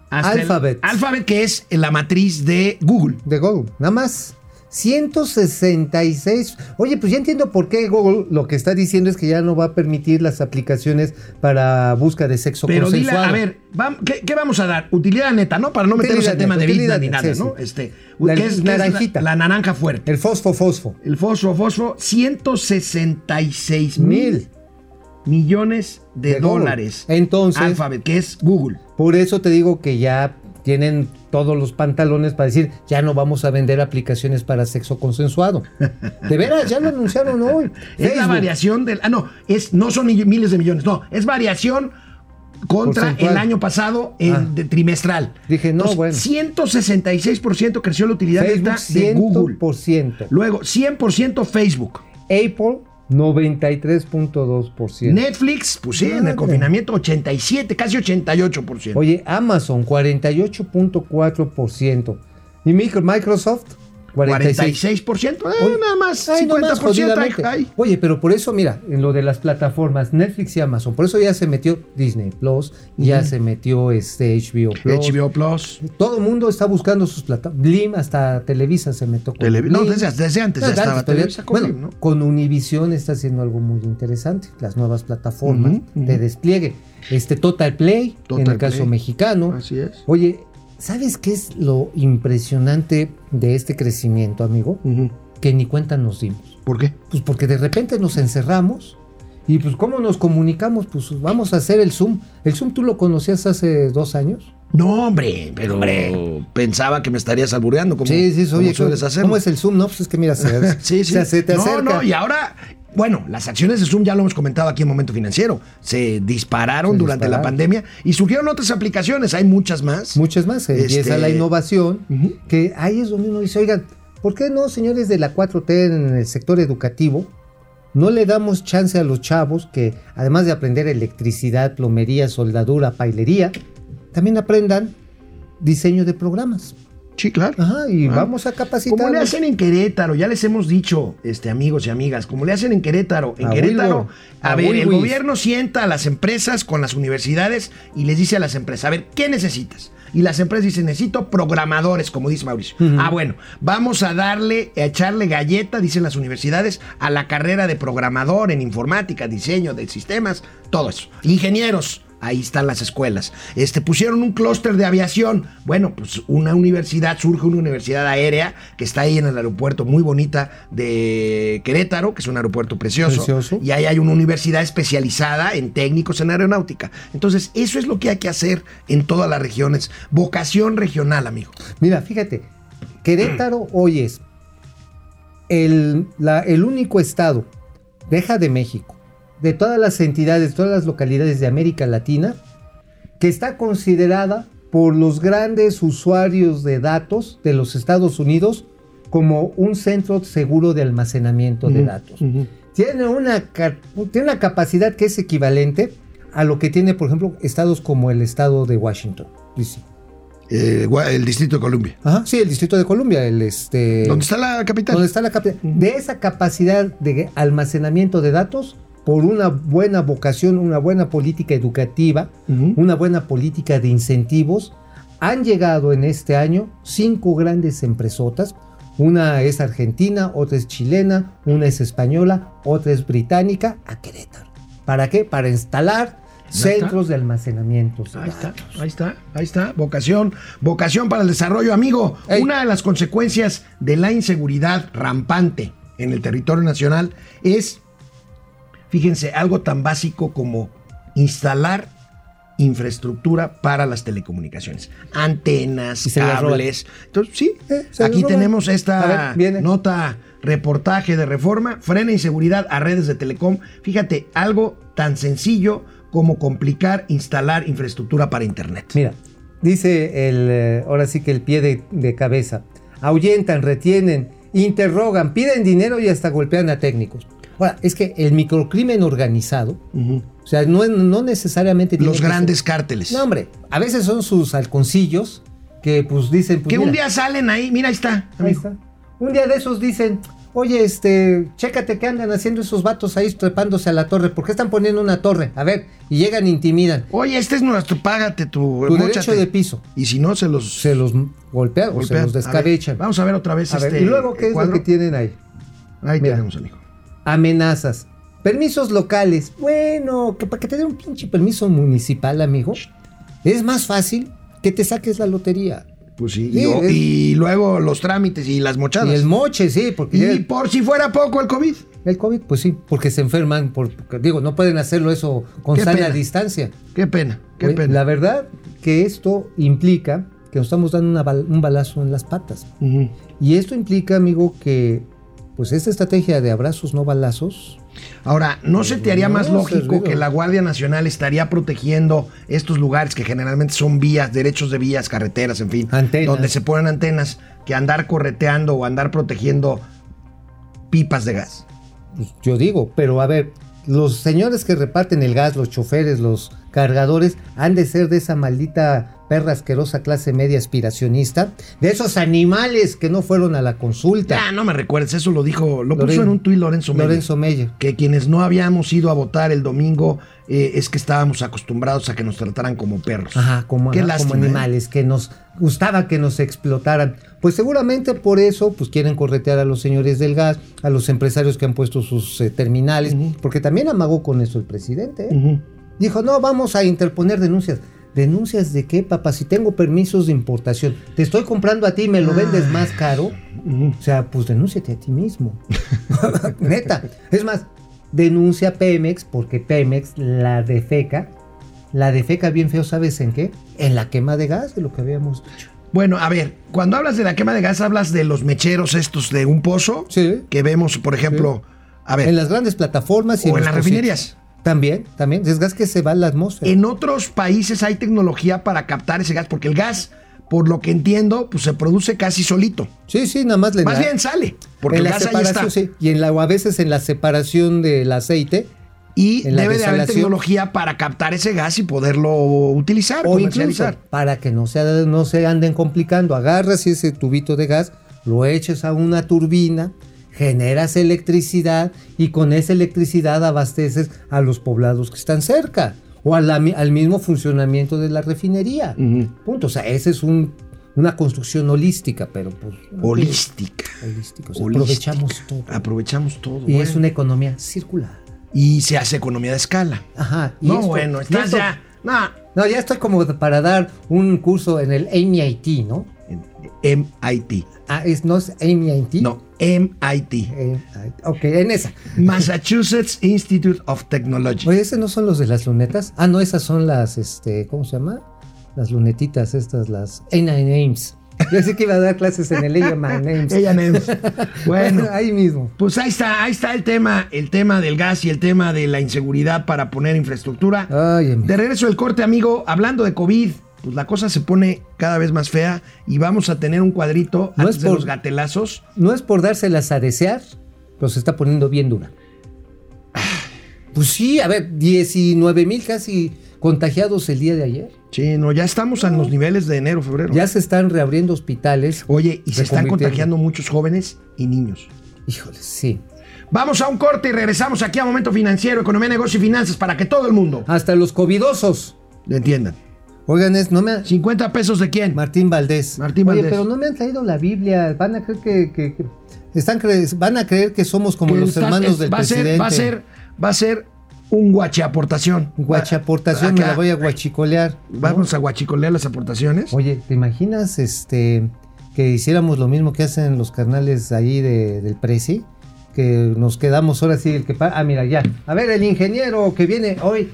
hasta el- Alphabet. Alphabet, que es la matriz de Google. De Google, nada más. 166. Oye, pues ya entiendo por qué Google lo que está diciendo es que ya no va a permitir las aplicaciones para busca de sexo Pero dile, a ver, ¿qué, qué vamos a dar? Utilidad neta, ¿no? Para no meternos en tema de vida ni nada, sí, ¿no? sí. Este, La ¿qué es, naranjita. La, la naranja fuerte. El fosfo fosfo. El fosfo, fosfo, 166 Mil. mil millones de, De Google. dólares. Entonces- Alphabet, que es Google. Por eso te digo que ya tienen todos los pantalones para decir, ya no vamos a vender aplicaciones para sexo consensuado. De veras, ya lo anunciaron hoy. Es la variación del. Ah, no, es, no son miles de millones, no, es variación contra el año pasado en Ah. de trimestral. Dije, no, bueno. 166% creció la utilidad Facebook neta de Google. 100%. Luego, 100% Facebook. Apple 93.2%. Netflix, pues sí, en el confinamiento 87, casi 88%. Oye, Amazon 48.4%. Y Micro- Microsoft 46. 46%, eh, nada más, ay, 50%. nomás, ay, jodidamente. ay. Oye, pero por eso, mira, en lo de las plataformas Netflix y Amazon, por eso ya se metió Disney Plus, ya se metió este HBO Plus. HBO Plus. Todo el mundo está buscando sus plataformas. Blim, hasta Televisa se metió con Tele- no, desde, desde antes ya estaba Televisa con bueno, con Univision está haciendo algo muy interesante. Las nuevas plataformas de despliegue. Este Total Play, en el caso mexicano. Así es. Oye, ¿sabes qué es lo impresionante de este crecimiento, amigo? Que ni cuenta nos dimos. ¿Por qué? Pues porque de repente nos encerramos y pues ¿cómo nos comunicamos? Pues vamos a hacer el Zoom. ¿El Zoom tú lo conocías hace dos años? No, hombre, pero pensaba que me estarías albureando como, sí, sí, oye, sueles hacer. ¿cómo es el Zoom? No, pues es que mira, se, Sí, sí. se, se te no, acerca. no, y ahora, bueno, las acciones de Zoom ya lo hemos comentado aquí en Momento Financiero. Se dispararon Se durante la pandemia y surgieron otras aplicaciones. Hay muchas más. Muchas más. se Empieza Este- la innovación, Ujú. que ahí es donde uno dice, oigan, ¿por qué no, señores de la 4T en el sector educativo, no le damos chance a los chavos que, además de aprender electricidad, plomería, soldadura, pailería, también aprendan diseño de programas? Sí, claro. Ajá, y Ah. vamos a capacitar. Como le hacen en Querétaro, ya les hemos dicho, este, amigos y amigas, como le hacen en Querétaro, en A Querétaro, a, a ver, el gobierno sienta a las empresas con las universidades y les dice a las empresas, a ver, ¿qué necesitas? Y las empresas dicen, necesito programadores, como dice Mauricio. Ah, bueno, vamos a darle, a echarle galleta, dicen las universidades, a la carrera de programador en informática, diseño de sistemas, todo eso. Ingenieros, Ahí están las escuelas. Este, pusieron un clúster de aviación. Bueno, pues una universidad, surge una universidad aérea que está ahí en el aeropuerto muy bonita de Querétaro, que es un aeropuerto precioso. Precioso. Y ahí hay una universidad especializada en técnicos en aeronáutica. Entonces, eso es lo que hay que hacer en todas las regiones. Vocación regional, amigo. Mira, fíjate, Querétaro hoy es el, la- el único estado, deja de México, de todas las entidades, todas las localidades de América Latina, que está considerada por los grandes usuarios de datos de los Estados Unidos como un centro seguro de almacenamiento de datos. Tiene una, ca- tiene una capacidad que es equivalente a lo que tiene, por ejemplo, estados como el estado de Washington, D.C. Eh, el Distrito de Columbia. Ajá, sí, el Distrito de Columbia, el este. ¿Dónde está la capital? donde está la capital. De esa capacidad de almacenamiento de datos, por una buena vocación, una buena política educativa, una buena política de incentivos, han llegado en este año cinco grandes empresotas. Una es argentina, otra es chilena, una es española, otra es británica, a Querétaro. ¿Para qué? Para instalar está. centros de almacenamiento. Ahí está, ahí está, ahí está. Vocación, vocación para el desarrollo, amigo. Ey. Una de las consecuencias de la inseguridad rampante en el territorio nacional es, fíjense, algo tan básico como instalar infraestructura para las telecomunicaciones, antenas, cables. Entonces, sí, Eh, aquí tenemos esta ver, nota reportaje de reforma, frena inseguridad a redes de telecom. Fíjate, algo tan sencillo como complicar instalar infraestructura para internet. Mira, dice el, eh, ahora sí que el pie de, de cabeza. Ahuyentan, retienen, interrogan, piden dinero y hasta golpean a técnicos. Ahora, es que el microcrimen organizado, o sea, no, es- no necesariamente... Los grandes ser- cárteles. No, hombre, a veces son sus halconcillos que pues dicen... Pues, que un día salen ahí, mira, ahí está. ahí amigo. está. Un día de esos dicen, oye, este, chécate qué andan haciendo esos vatos ahí trepándose a la torre. ¿Por qué están poniendo una torre? A ver, y llegan e intimidan. Oye, este es nuestro, págate tu, Tu derecho de piso. Y si no, se los Se los golpean o se los A ver, descabechan. vamos a ver otra vez A ver, este y luego, ¿qué es cuadro? lo que tienen ahí? Ahí Mira. tenemos, amigo. Amenazas. Permisos locales. Bueno, que para que te den un pinche permiso municipal, amigo, es más fácil que te saques la lotería. Pues sí. Sí, y, o- es- y luego los trámites y las mochadas. Y el moche, sí, porque Y el, por si fuera poco el COVID. el COVID, pues sí, porque se enferman, por, porque, digo, no pueden hacerlo eso con Qué sana pena. distancia. Qué pena, qué Oye, pena. La verdad que esto implica que nos estamos dando una un balazo en las patas. Y esto implica, amigo, que pues esta estrategia de abrazos no balazos, Ahora, ¿no se te haría No, más lógico que la Guardia Nacional estaría protegiendo estos lugares que generalmente son vías, derechos de vías, carreteras, en fin, Antenas. donde se ponen antenas, que andar correteando o andar protegiendo pipas de gas? pues, yo digo, pero a ver, los señores que reparten el gas, los choferes, los cargadores, han de ser de esa maldita perra asquerosa clase media aspiracionista, de esos animales que no fueron a la consulta. Ya, no me recuerdes, eso lo dijo, lo puso en un tuit Lorenzo Meyer. Lorenzo Meyer. que quienes no habíamos ido a votar el domingo eh, es que estábamos acostumbrados a que nos trataran como perros. Ajá, como, Qué ajá, como lástima, ¿eh? animales, que nos gustaba que nos explotaran. Pues seguramente por eso pues quieren corretear a los señores del gas, a los empresarios que han puesto sus eh, terminales, porque también amagó con eso el presidente. Ujú. Dijo, no, vamos a interponer denuncias. ¿Denuncias de qué, papá? Si tengo permisos de importación, te estoy comprando a ti y me lo vendes más caro. O sea, pues denúnciate a ti mismo. Neta. Es más, denuncia a Pemex porque Pemex la defeca. La defeca bien feo, ¿sabes en qué? En la quema de gas, de lo que habíamos dicho. Bueno, a ver, cuando hablas de la quema de gas, hablas de los mecheros estos de un pozo Sí. que vemos, por ejemplo, a ver, En las grandes plataformas y o en los las refinerías. También, también. Es gas que se va a la atmósfera. En otros países hay tecnología para captar ese gas, porque el gas, por lo que entiendo, pues se produce casi solito. Sí, sí, nada más le Más da- bien sale, porque en el la gas ahí está. separación, sí. Y en la, o a veces en la separación del aceite. Y debe de haber tecnología para captar ese gas y poderlo utilizar, O incluso comercializar. para que no se, no se anden complicando. Agarras ese tubito de gas, lo eches a una turbina, generas electricidad y con esa electricidad abasteces a los poblados que están cerca. O al mismo funcionamiento de la refinería. Punto. O sea, esa es un- una construcción holística, pero pues. Holística. Holística. o sea, Holística. aprovechamos todo. Aprovechamos todo. Y es una economía circular. Y se hace economía de escala. Ajá. y No, esto- bueno, estás esto- ya. No, No, ya estoy como para dar un curso en el MIT, ¿no? MIT. Ah, es, no es MIT. No, MIT. Eh, ok, en esa. Massachusetts Institute of Technology. Oye, ¿esos no son los de las lunetas? Ah, no, esas son las, este, ¿cómo se llama? Las lunetitas estas, las A9 Names. Yo sé que iba a dar clases en el A Names. Ella Nems. Bueno, ahí mismo. pues ahí está, ahí está el tema, el tema del gas y el tema de la inseguridad para poner infraestructura. Ay. De regreso del corte, amigo, hablando de COVID, pues la cosa se pone cada vez más fea y vamos a tener un cuadrito No antes es de por- los gatelazos. No es por dárselas a desear, pero se está poniendo bien dura. Pues sí, a ver, 19 mil casi contagiados el día de ayer. Sí, no, ya estamos en los niveles de enero, febrero. Ya se están reabriendo hospitales. Oye, y se están contagiando muchos jóvenes y niños. Híjole, sí. Vamos a un corte y regresamos aquí a Momento Financiero, Economía, Negocio y Finanzas para que todo el mundo Hasta los covidosos. lo entiendan. Oigan, es, no me ha- 50 pesos de quién? Martín Valdés. Martín Oye, Valdés. pero no me han traído la Biblia. Van a creer que, que- que- están cre- van a creer que somos como Que los hermanos es- del va presidente. ser, va a ser, va a ser un guache aportación. Guache aportación, me la voy a guachicolear. ¿no? Vamos a guachicolear las aportaciones. Oye, ¿te imaginas este que hiciéramos lo mismo que hacen los carnales ahí de- del Prezi? Que nos quedamos ahora sí el que Ah, mira, ya. A ver, el ingeniero que viene hoy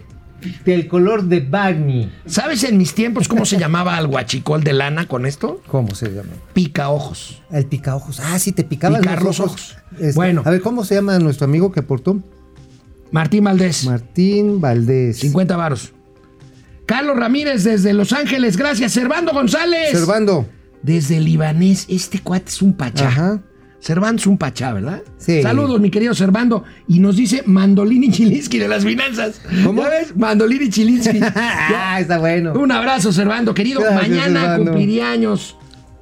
del color de Bagni. ¿Sabes en mis tiempos cómo se llamaba al guachicol de lana con esto? ¿Cómo se llama? Pica ojos. El picaojos. Ah, sí, te picaban Picar los los ojos. ojos. Este, Bueno. A ver, ¿cómo se llama nuestro amigo que aportó? Martín Valdés. Martín Valdés. 50 varos. Carlos Ramírez desde Los Ángeles, gracias. Servando González. Servando. Desde Libanés, este cuate es un pachá. Ajá. Servando es un pachá, ¿verdad? Sí. Saludos, mi querido Servando. Y nos dice Mandolini Chilinsky de las finanzas. ¿Cómo? ¿Ya ves? Mandolini Chilinsky. ah, está bueno. Un abrazo, Servando, querido. Gracias, mañana Servando. cumpliría años.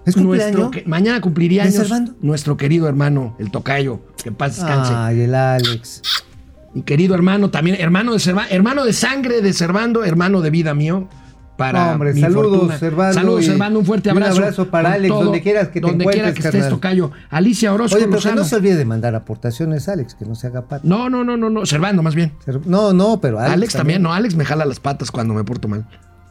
¿Es? Nuestro que- mañana cumpliría ¿De años Servando? nuestro querido hermano, el tocayo. Que paz descanse. Ay, el Alex. Mi querido hermano, también hermano de Servando, hermano de sangre de Servando, hermano de vida mío. Para No, hombre, mi saludos. Servando, Saludos, Servando, un fuerte y un abrazo. abrazo para Alex, donde quieras que te donde quiera encuentres, que estés, tocayo. Alicia Orozco Oye, pero que no se olvide de mandar aportaciones, Alex, que no se haga pato. No, no, no, no, no, Servando más bien. No, no, pero Alex, Alex, también, no, Alex me jala las patas cuando me porto mal.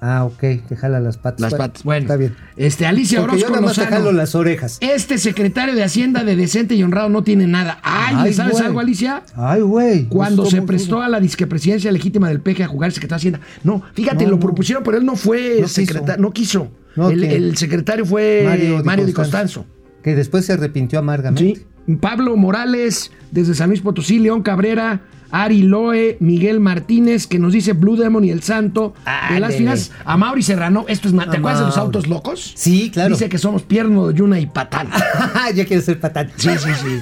Ah, ok, te jala las patas. Las Bueno, patas. Bueno, Está bien. Este, Alicia Porque yo nada más te Lozano. jalo las orejas. Este secretario de Hacienda de decente y honrado no tiene nada. Ay, Ay, ¿sabes algo, Alicia? Ay, güey. Cuando Pues, se ¿cómo- prestó a la disquepresidencia legítima del PG a jugar secretario de Hacienda. No, fíjate, No, lo no. propusieron, pero él no fue No secretario, no quiso. No, el, el secretario fue Mario, Di Costanzo. Que después se arrepintió amargamente. Sí. Pablo Morales, desde San Luis Potosí, León Cabrera, Ari Loe, Miguel Martínez, que nos dice Blue Demon y el Santo. de las a Mauri Serrano, esto es, ¿te acuerdas de los autos locos? Sí, claro. Dice que somos Pierno, Yuna y Patán. Yo quiero ser patán. Sí, sí, sí.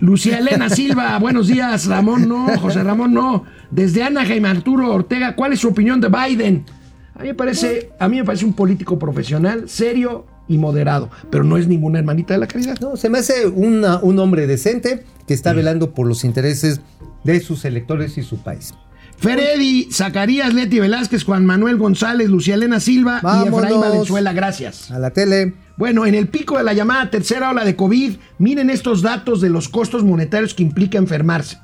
Lucía Elena Silva, buenos días. Ramón no, José Ramón no. Desde Anaheim, Arturo Ortega, ¿cuál es su opinión de Biden? A mí me parece, a mí me parece un político profesional, serio y moderado, pero no es ninguna hermanita de la caridad. No, se me hace una- un hombre decente que está velando por los intereses de sus electores y su país. Feredi, Zacarías, Leti Velázquez, Juan Manuel González, Lucía Elena Silva y. Efraín Valenzuela, gracias. A la tele. Bueno, en el pico de la llamada tercera ola de COVID, miren estos datos de los costos monetarios que implica enfermarse.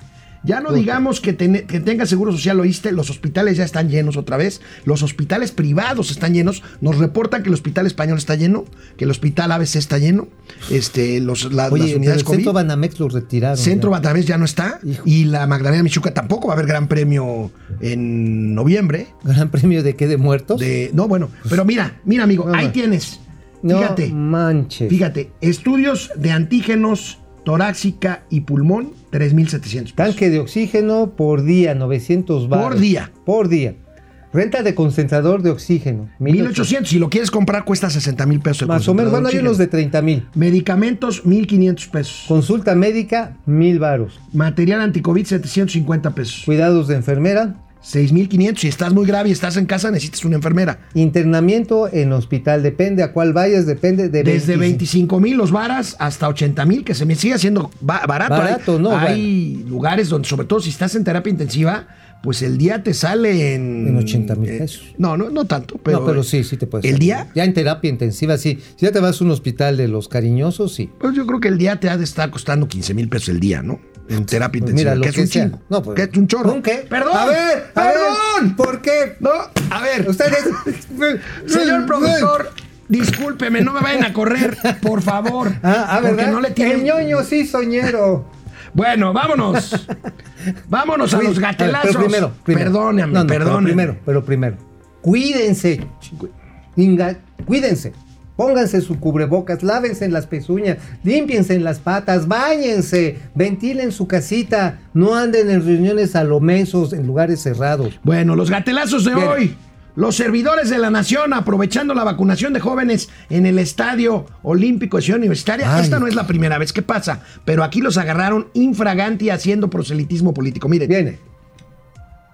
Ya no digamos que, ten- que tenga seguro social, oíste, los hospitales ya están llenos otra vez, los hospitales privados están llenos, nos reportan que el hospital español está lleno, que el hospital ABC está lleno, este, los, la- Oye, las unidades el COVID. centro Banamex lo retiraron. Centro ya. Batamés ya no está Hijo. y la Magdalena Michuca tampoco va a haber gran premio en noviembre. ¿Gran premio de qué? ¿De muertos? De, no, bueno, pero mira, mira amigo, No, ahí tienes. no Fíjate, manches. fíjate, estudios de antígenos torácica y pulmón, 3.700 pesos. Tanque de oxígeno por día, 900 baros. Por día. Por día. Renta de concentrador de oxígeno. 1.800, si lo quieres comprar cuesta 60 mil pesos. el Más o menos, bueno, hay unos de 30 mil. Medicamentos, 1.500 pesos. Consulta médica, mil varos. Material anticovid, 750 pesos. Cuidados de enfermera. 6.500, si estás muy grave y estás en casa, necesitas una enfermera. Internamiento en hospital. Depende a cuál vayas, depende de Desde 25. 25 mil los varas hasta 80 mil, que se me sigue haciendo ba- barato. Barato, hay, ¿no? Hay lugares donde, sobre todo si estás en terapia intensiva, pues el día te sale en... En 80 mil eh, pesos. no, no, no tanto, pero... no, pero sí, sí te puedes. ¿El día? Ya en terapia intensiva, sí. Si ya te vas a un hospital de los cariñosos, sí. Pues yo creo que el día te ha de estar costando 15 mil pesos el día, ¿no? En terapia Pues intensiva, mira, lo que que, es un chingo. No, pues, que es un chorro. ¿Un qué? Perdón. A ver, a perdón. ver, ¿Por qué? No, a ver. Ustedes. Señor profesor, discúlpeme, no me vayan a correr, por favor. Ah, ah, porque ¿verdad? no le tienen... El ñoño sí soñero. Bueno, vámonos. vámonos a los gatelazos. Pero primero, primero. Perdóname, No, no, pero perdóname. primero, pero primero. Cuídense. Cuídense. Pónganse su cubrebocas, lávense en las pezuñas, límpiense en las patas, báñense, ventilen su casita, no anden en reuniones a lo mensos en lugares cerrados. Bueno, los gatelazos de Bien. hoy. Los servidores de la nación aprovechando la vacunación de jóvenes en el Estadio Olímpico de Ciudad Universitaria. Ay. Esta no es la primera vez que pasa, pero aquí los agarraron infraganti haciendo proselitismo político. Miren, Viene.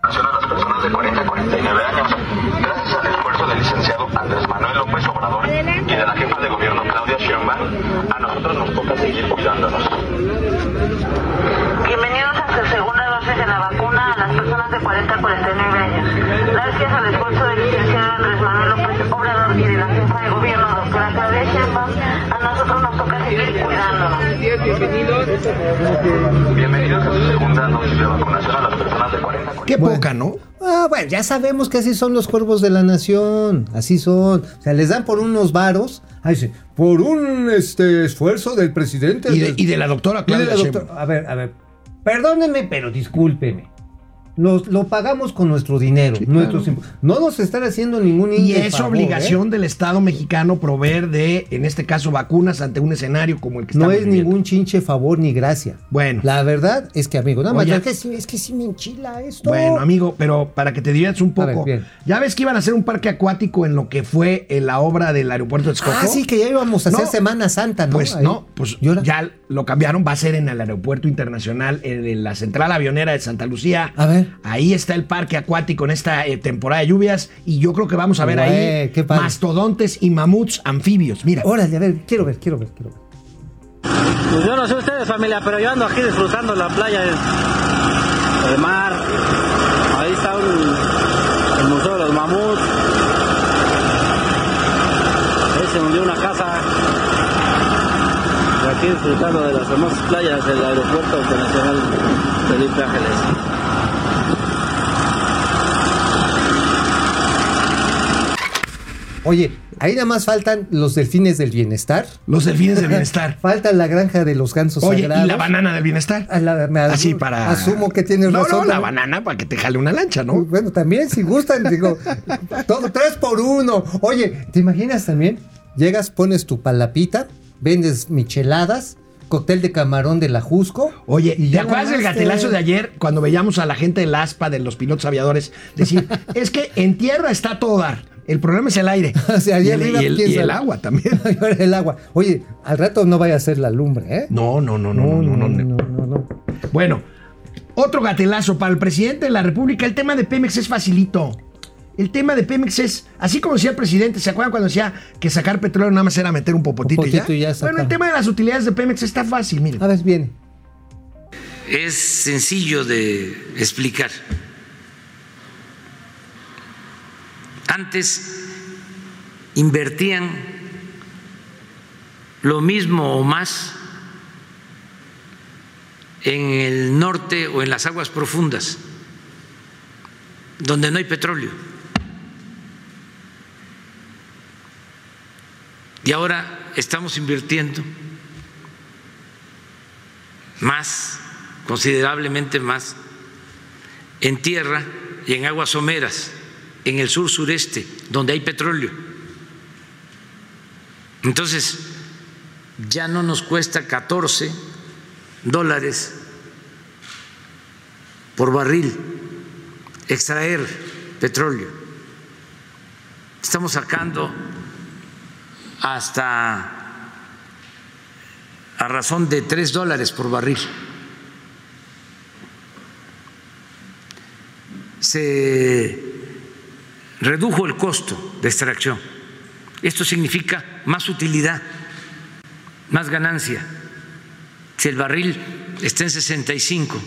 a las personas de 40 a 49 años. Gracias al esfuerzo del licenciado Andrés Manuel López Obrador y de la jefa de gobierno Claudia Sheinbaum, a nosotros nos toca seguir cuidándonos. Bienvenidos a su segunda dosis de la vacuna a las personas de 40 a 49 años. Gracias al esfuerzo del licenciado Andrés Manuel López Obrador y de la jefa de gobierno, doctora Claudia Sheinbaum, a nosotros nos toca seguir cuidándonos. Bienvenidos a su segunda dosis de vacunación a las personas de 40 a 49 qué Bueno. poca, ¿no? Ah, bueno, ya sabemos que así son los cuervos de la nación. Así son. O sea, les dan por unos varos. Ahí sí, por un este, esfuerzo del presidente. Y de, y de la doctora Y de Claudia la doctora-. A ver, a ver. Perdónenme, pero discúlpeme. Nos, lo pagamos con nuestro dinero, nuestros No nos están haciendo ningún Y es favor, obligación ¿eh? del Estado mexicano proveer de, en este caso, vacunas ante un escenario como el que No es viviendo. ningún chinche favor ni gracia. Bueno. La verdad es que, amigo, nada más. Que, sí, es que sí me enchila esto. Bueno, amigo, pero para que te diviertas un ver, poco. bien. ya ves que iban a hacer un parque acuático en lo que fue en la obra del aeropuerto de Texcoco. Ah, sí, que ya íbamos a hacer. Semana Santa, ¿no? Pues Ahí. no, pues ya lo cambiaron, va a ser en el aeropuerto internacional, de la central avionera de Santa Lucía. A ver. Ahí está el parque acuático en esta eh, temporada de lluvias y yo creo que vamos a ver ahí mastodontes y mamuts anfibios. Mira. Órale, a ver, quiero ver, quiero ver, quiero ver. Pues yo no sé ustedes familia, pero yo ando aquí disfrutando la playa del, del mar. Ahí está un- el Museo de los Mamuts. Ahí se hundió una casa. Y aquí disfrutando de las hermosas playas del Aeropuerto Internacional Felipe Ángeles. Oye, ahí nada más faltan los delfines del bienestar. Los delfines del bienestar. Falta la granja de los gansos Oye, sagrados. ¿y la banana del bienestar? Ah, la- me Así para. Asumo que tienes no, razón. No, la banana para que te jale una lancha, ¿no? Bueno, también, si gustan, digo, todo, tres por uno. Oye, ¿te imaginas también? Llegas, pones tu palapita, vendes micheladas, cóctel de camarón de la Jusco. Oye, ¿te acuerdas del gatelazo de ayer cuando veíamos a la gente del ASPA, de los pilotos aviadores, decir, es que en tierra está todo dar, el problema es el aire. O sea, y, el, y el- agua también. el agua. Oye, al rato no vaya a ser la lumbre, ¿eh? No, no, no, no, no, no, no. no, no, no. Bueno, otro gatelazo para el presidente de la República. El tema de Pemex es facilito. El tema de Pemex es, así como decía el presidente, ¿se acuerdan cuando decía que sacar petróleo nada más era meter un popotito, y ya? Popotito y ya bueno, el tema de las utilidades de Pemex está fácil, miren. A ver, viene. Es sencillo de explicar. Antes invertían lo mismo o más en el norte o en las aguas profundas, donde no hay petróleo. Y ahora estamos invirtiendo más, considerablemente más, en tierra y en aguas someras, en el sur sureste, donde hay petróleo. Entonces, ya no nos cuesta 14 dólares por barril extraer petróleo. Estamos sacando hasta a razón de 3 dólares por barril. Se redujo el costo de extracción. Esto significa más utilidad, más ganancia. Si el barril está en 65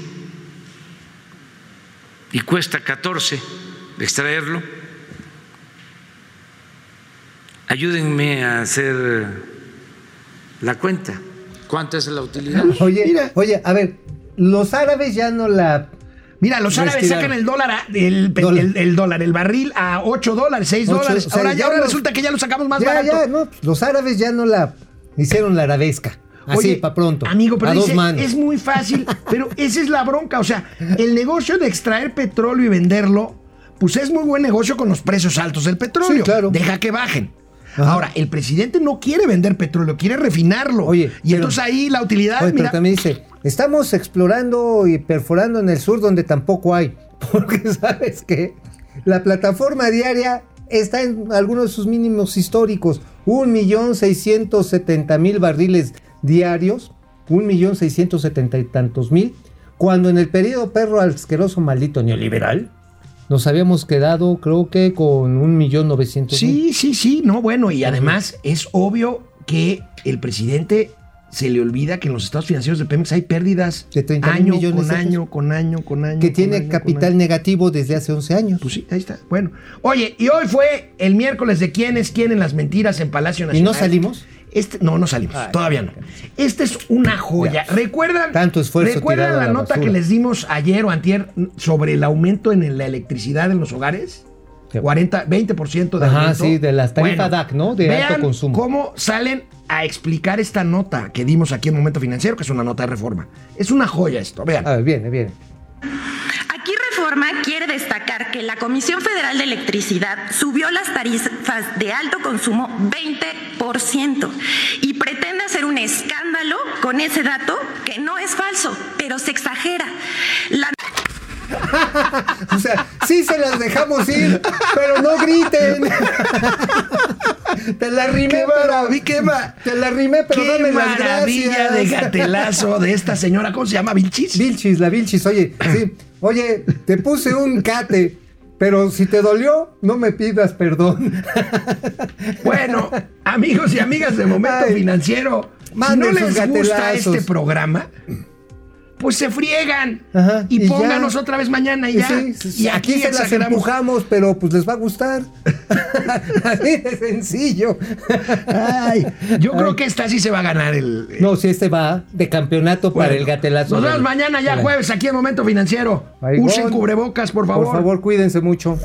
y cuesta 14 extraerlo, ayúdenme a hacer la cuenta. ¿Cuánta es la utilidad? Oye, Mira. oye, a ver, los árabes ya no la. Mira, los árabes sacan el dólar, a- el, Dólar. el- el dólar, el barril a 8 dólares, 6 Ocho, dólares. o sea, ahora ya ahora los- resulta que ya lo sacamos más ya, barato. ya, no, los árabes ya no la hicieron la arabesca. Así, Oye, para pronto. Amigo, pero a dos dice, manos. es muy fácil, pero esa es la bronca. O sea, el negocio de extraer petróleo y venderlo, pues es muy buen negocio con los precios altos del petróleo. Sí, claro. Deja que bajen. Ajá. Ahora, el presidente no quiere vender petróleo, quiere refinarlo. Oye, y pero- entonces ahí la utilidad, Oye, pero también dice, estamos explorando y perforando en el sur donde tampoco hay. Porque sabes que la plataforma diaria está en algunos de sus mínimos históricos. Un millón seiscientos setenta mil barriles diarios. Un millón seiscientos setenta y tantos mil. Cuando en el periodo perro asqueroso maldito neoliberal nos habíamos quedado creo que con un millón novecientos. Sí, sí, sí, no, bueno, y además es obvio que el presidente se le olvida que en los estados financieros de Pemex hay pérdidas De 30 mil año millones con de año, con año, con año. Que con tiene año, capital año. negativo desde hace 11 años. Pues sí, ahí está. Bueno, oye, y hoy fue el miércoles de quién es quién en las mentiras en Palacio ¿Y Nacional. no salimos? Este, no, no salimos, Ay, todavía no. Esta es una joya. ¿Recuerdan? Tanto esfuerzo ¿Recuerdan la, la nota que les dimos ayer o antier sobre el aumento en la electricidad en los hogares? Sí. 40, 20% de Ajá, aumento. sí, de las tarifas DAC, ¿no? De vean alto consumo. cómo salen a explicar esta nota que dimos aquí en Momento Financiero, que es una nota de reforma. Es una joya esto, vean. A ver, viene, viene. Reforma quiere destacar que la Comisión Federal de Electricidad subió las tarifas de alto consumo 20% y pretende hacer un escándalo con ese dato que no es falso, pero se exagera. La O sea, sí se las dejamos ir, pero no griten. Te la rimé, ¡Qué pero. maravilla! ¡Qué, ma- Te la rimé, pero qué dame las maravilla gracias. de gatelazo de esta señora! ¿Cómo se llama? ¿Vilchis? Vilchis, la Vilchis, oye, sí. Oye, te puse un cate, pero si te dolió, no me pidas perdón. Bueno, amigos y amigas de Momento Ay, Financiero, si no les gusta este programa, pues se friegan Ajá, y, y pónganos ya. otra vez mañana y ya. sí, sí, y aquí, se las empujamos, pero pues les va a gustar. Así de sencillo. Ay, yo creo que esta sí se va a ganar el. No, si este va de campeonato para el gatelazo. Nos vemos mañana ya jueves aquí en Momento Financiero. Usen cubrebocas, por favor. Por favor, cuídense mucho.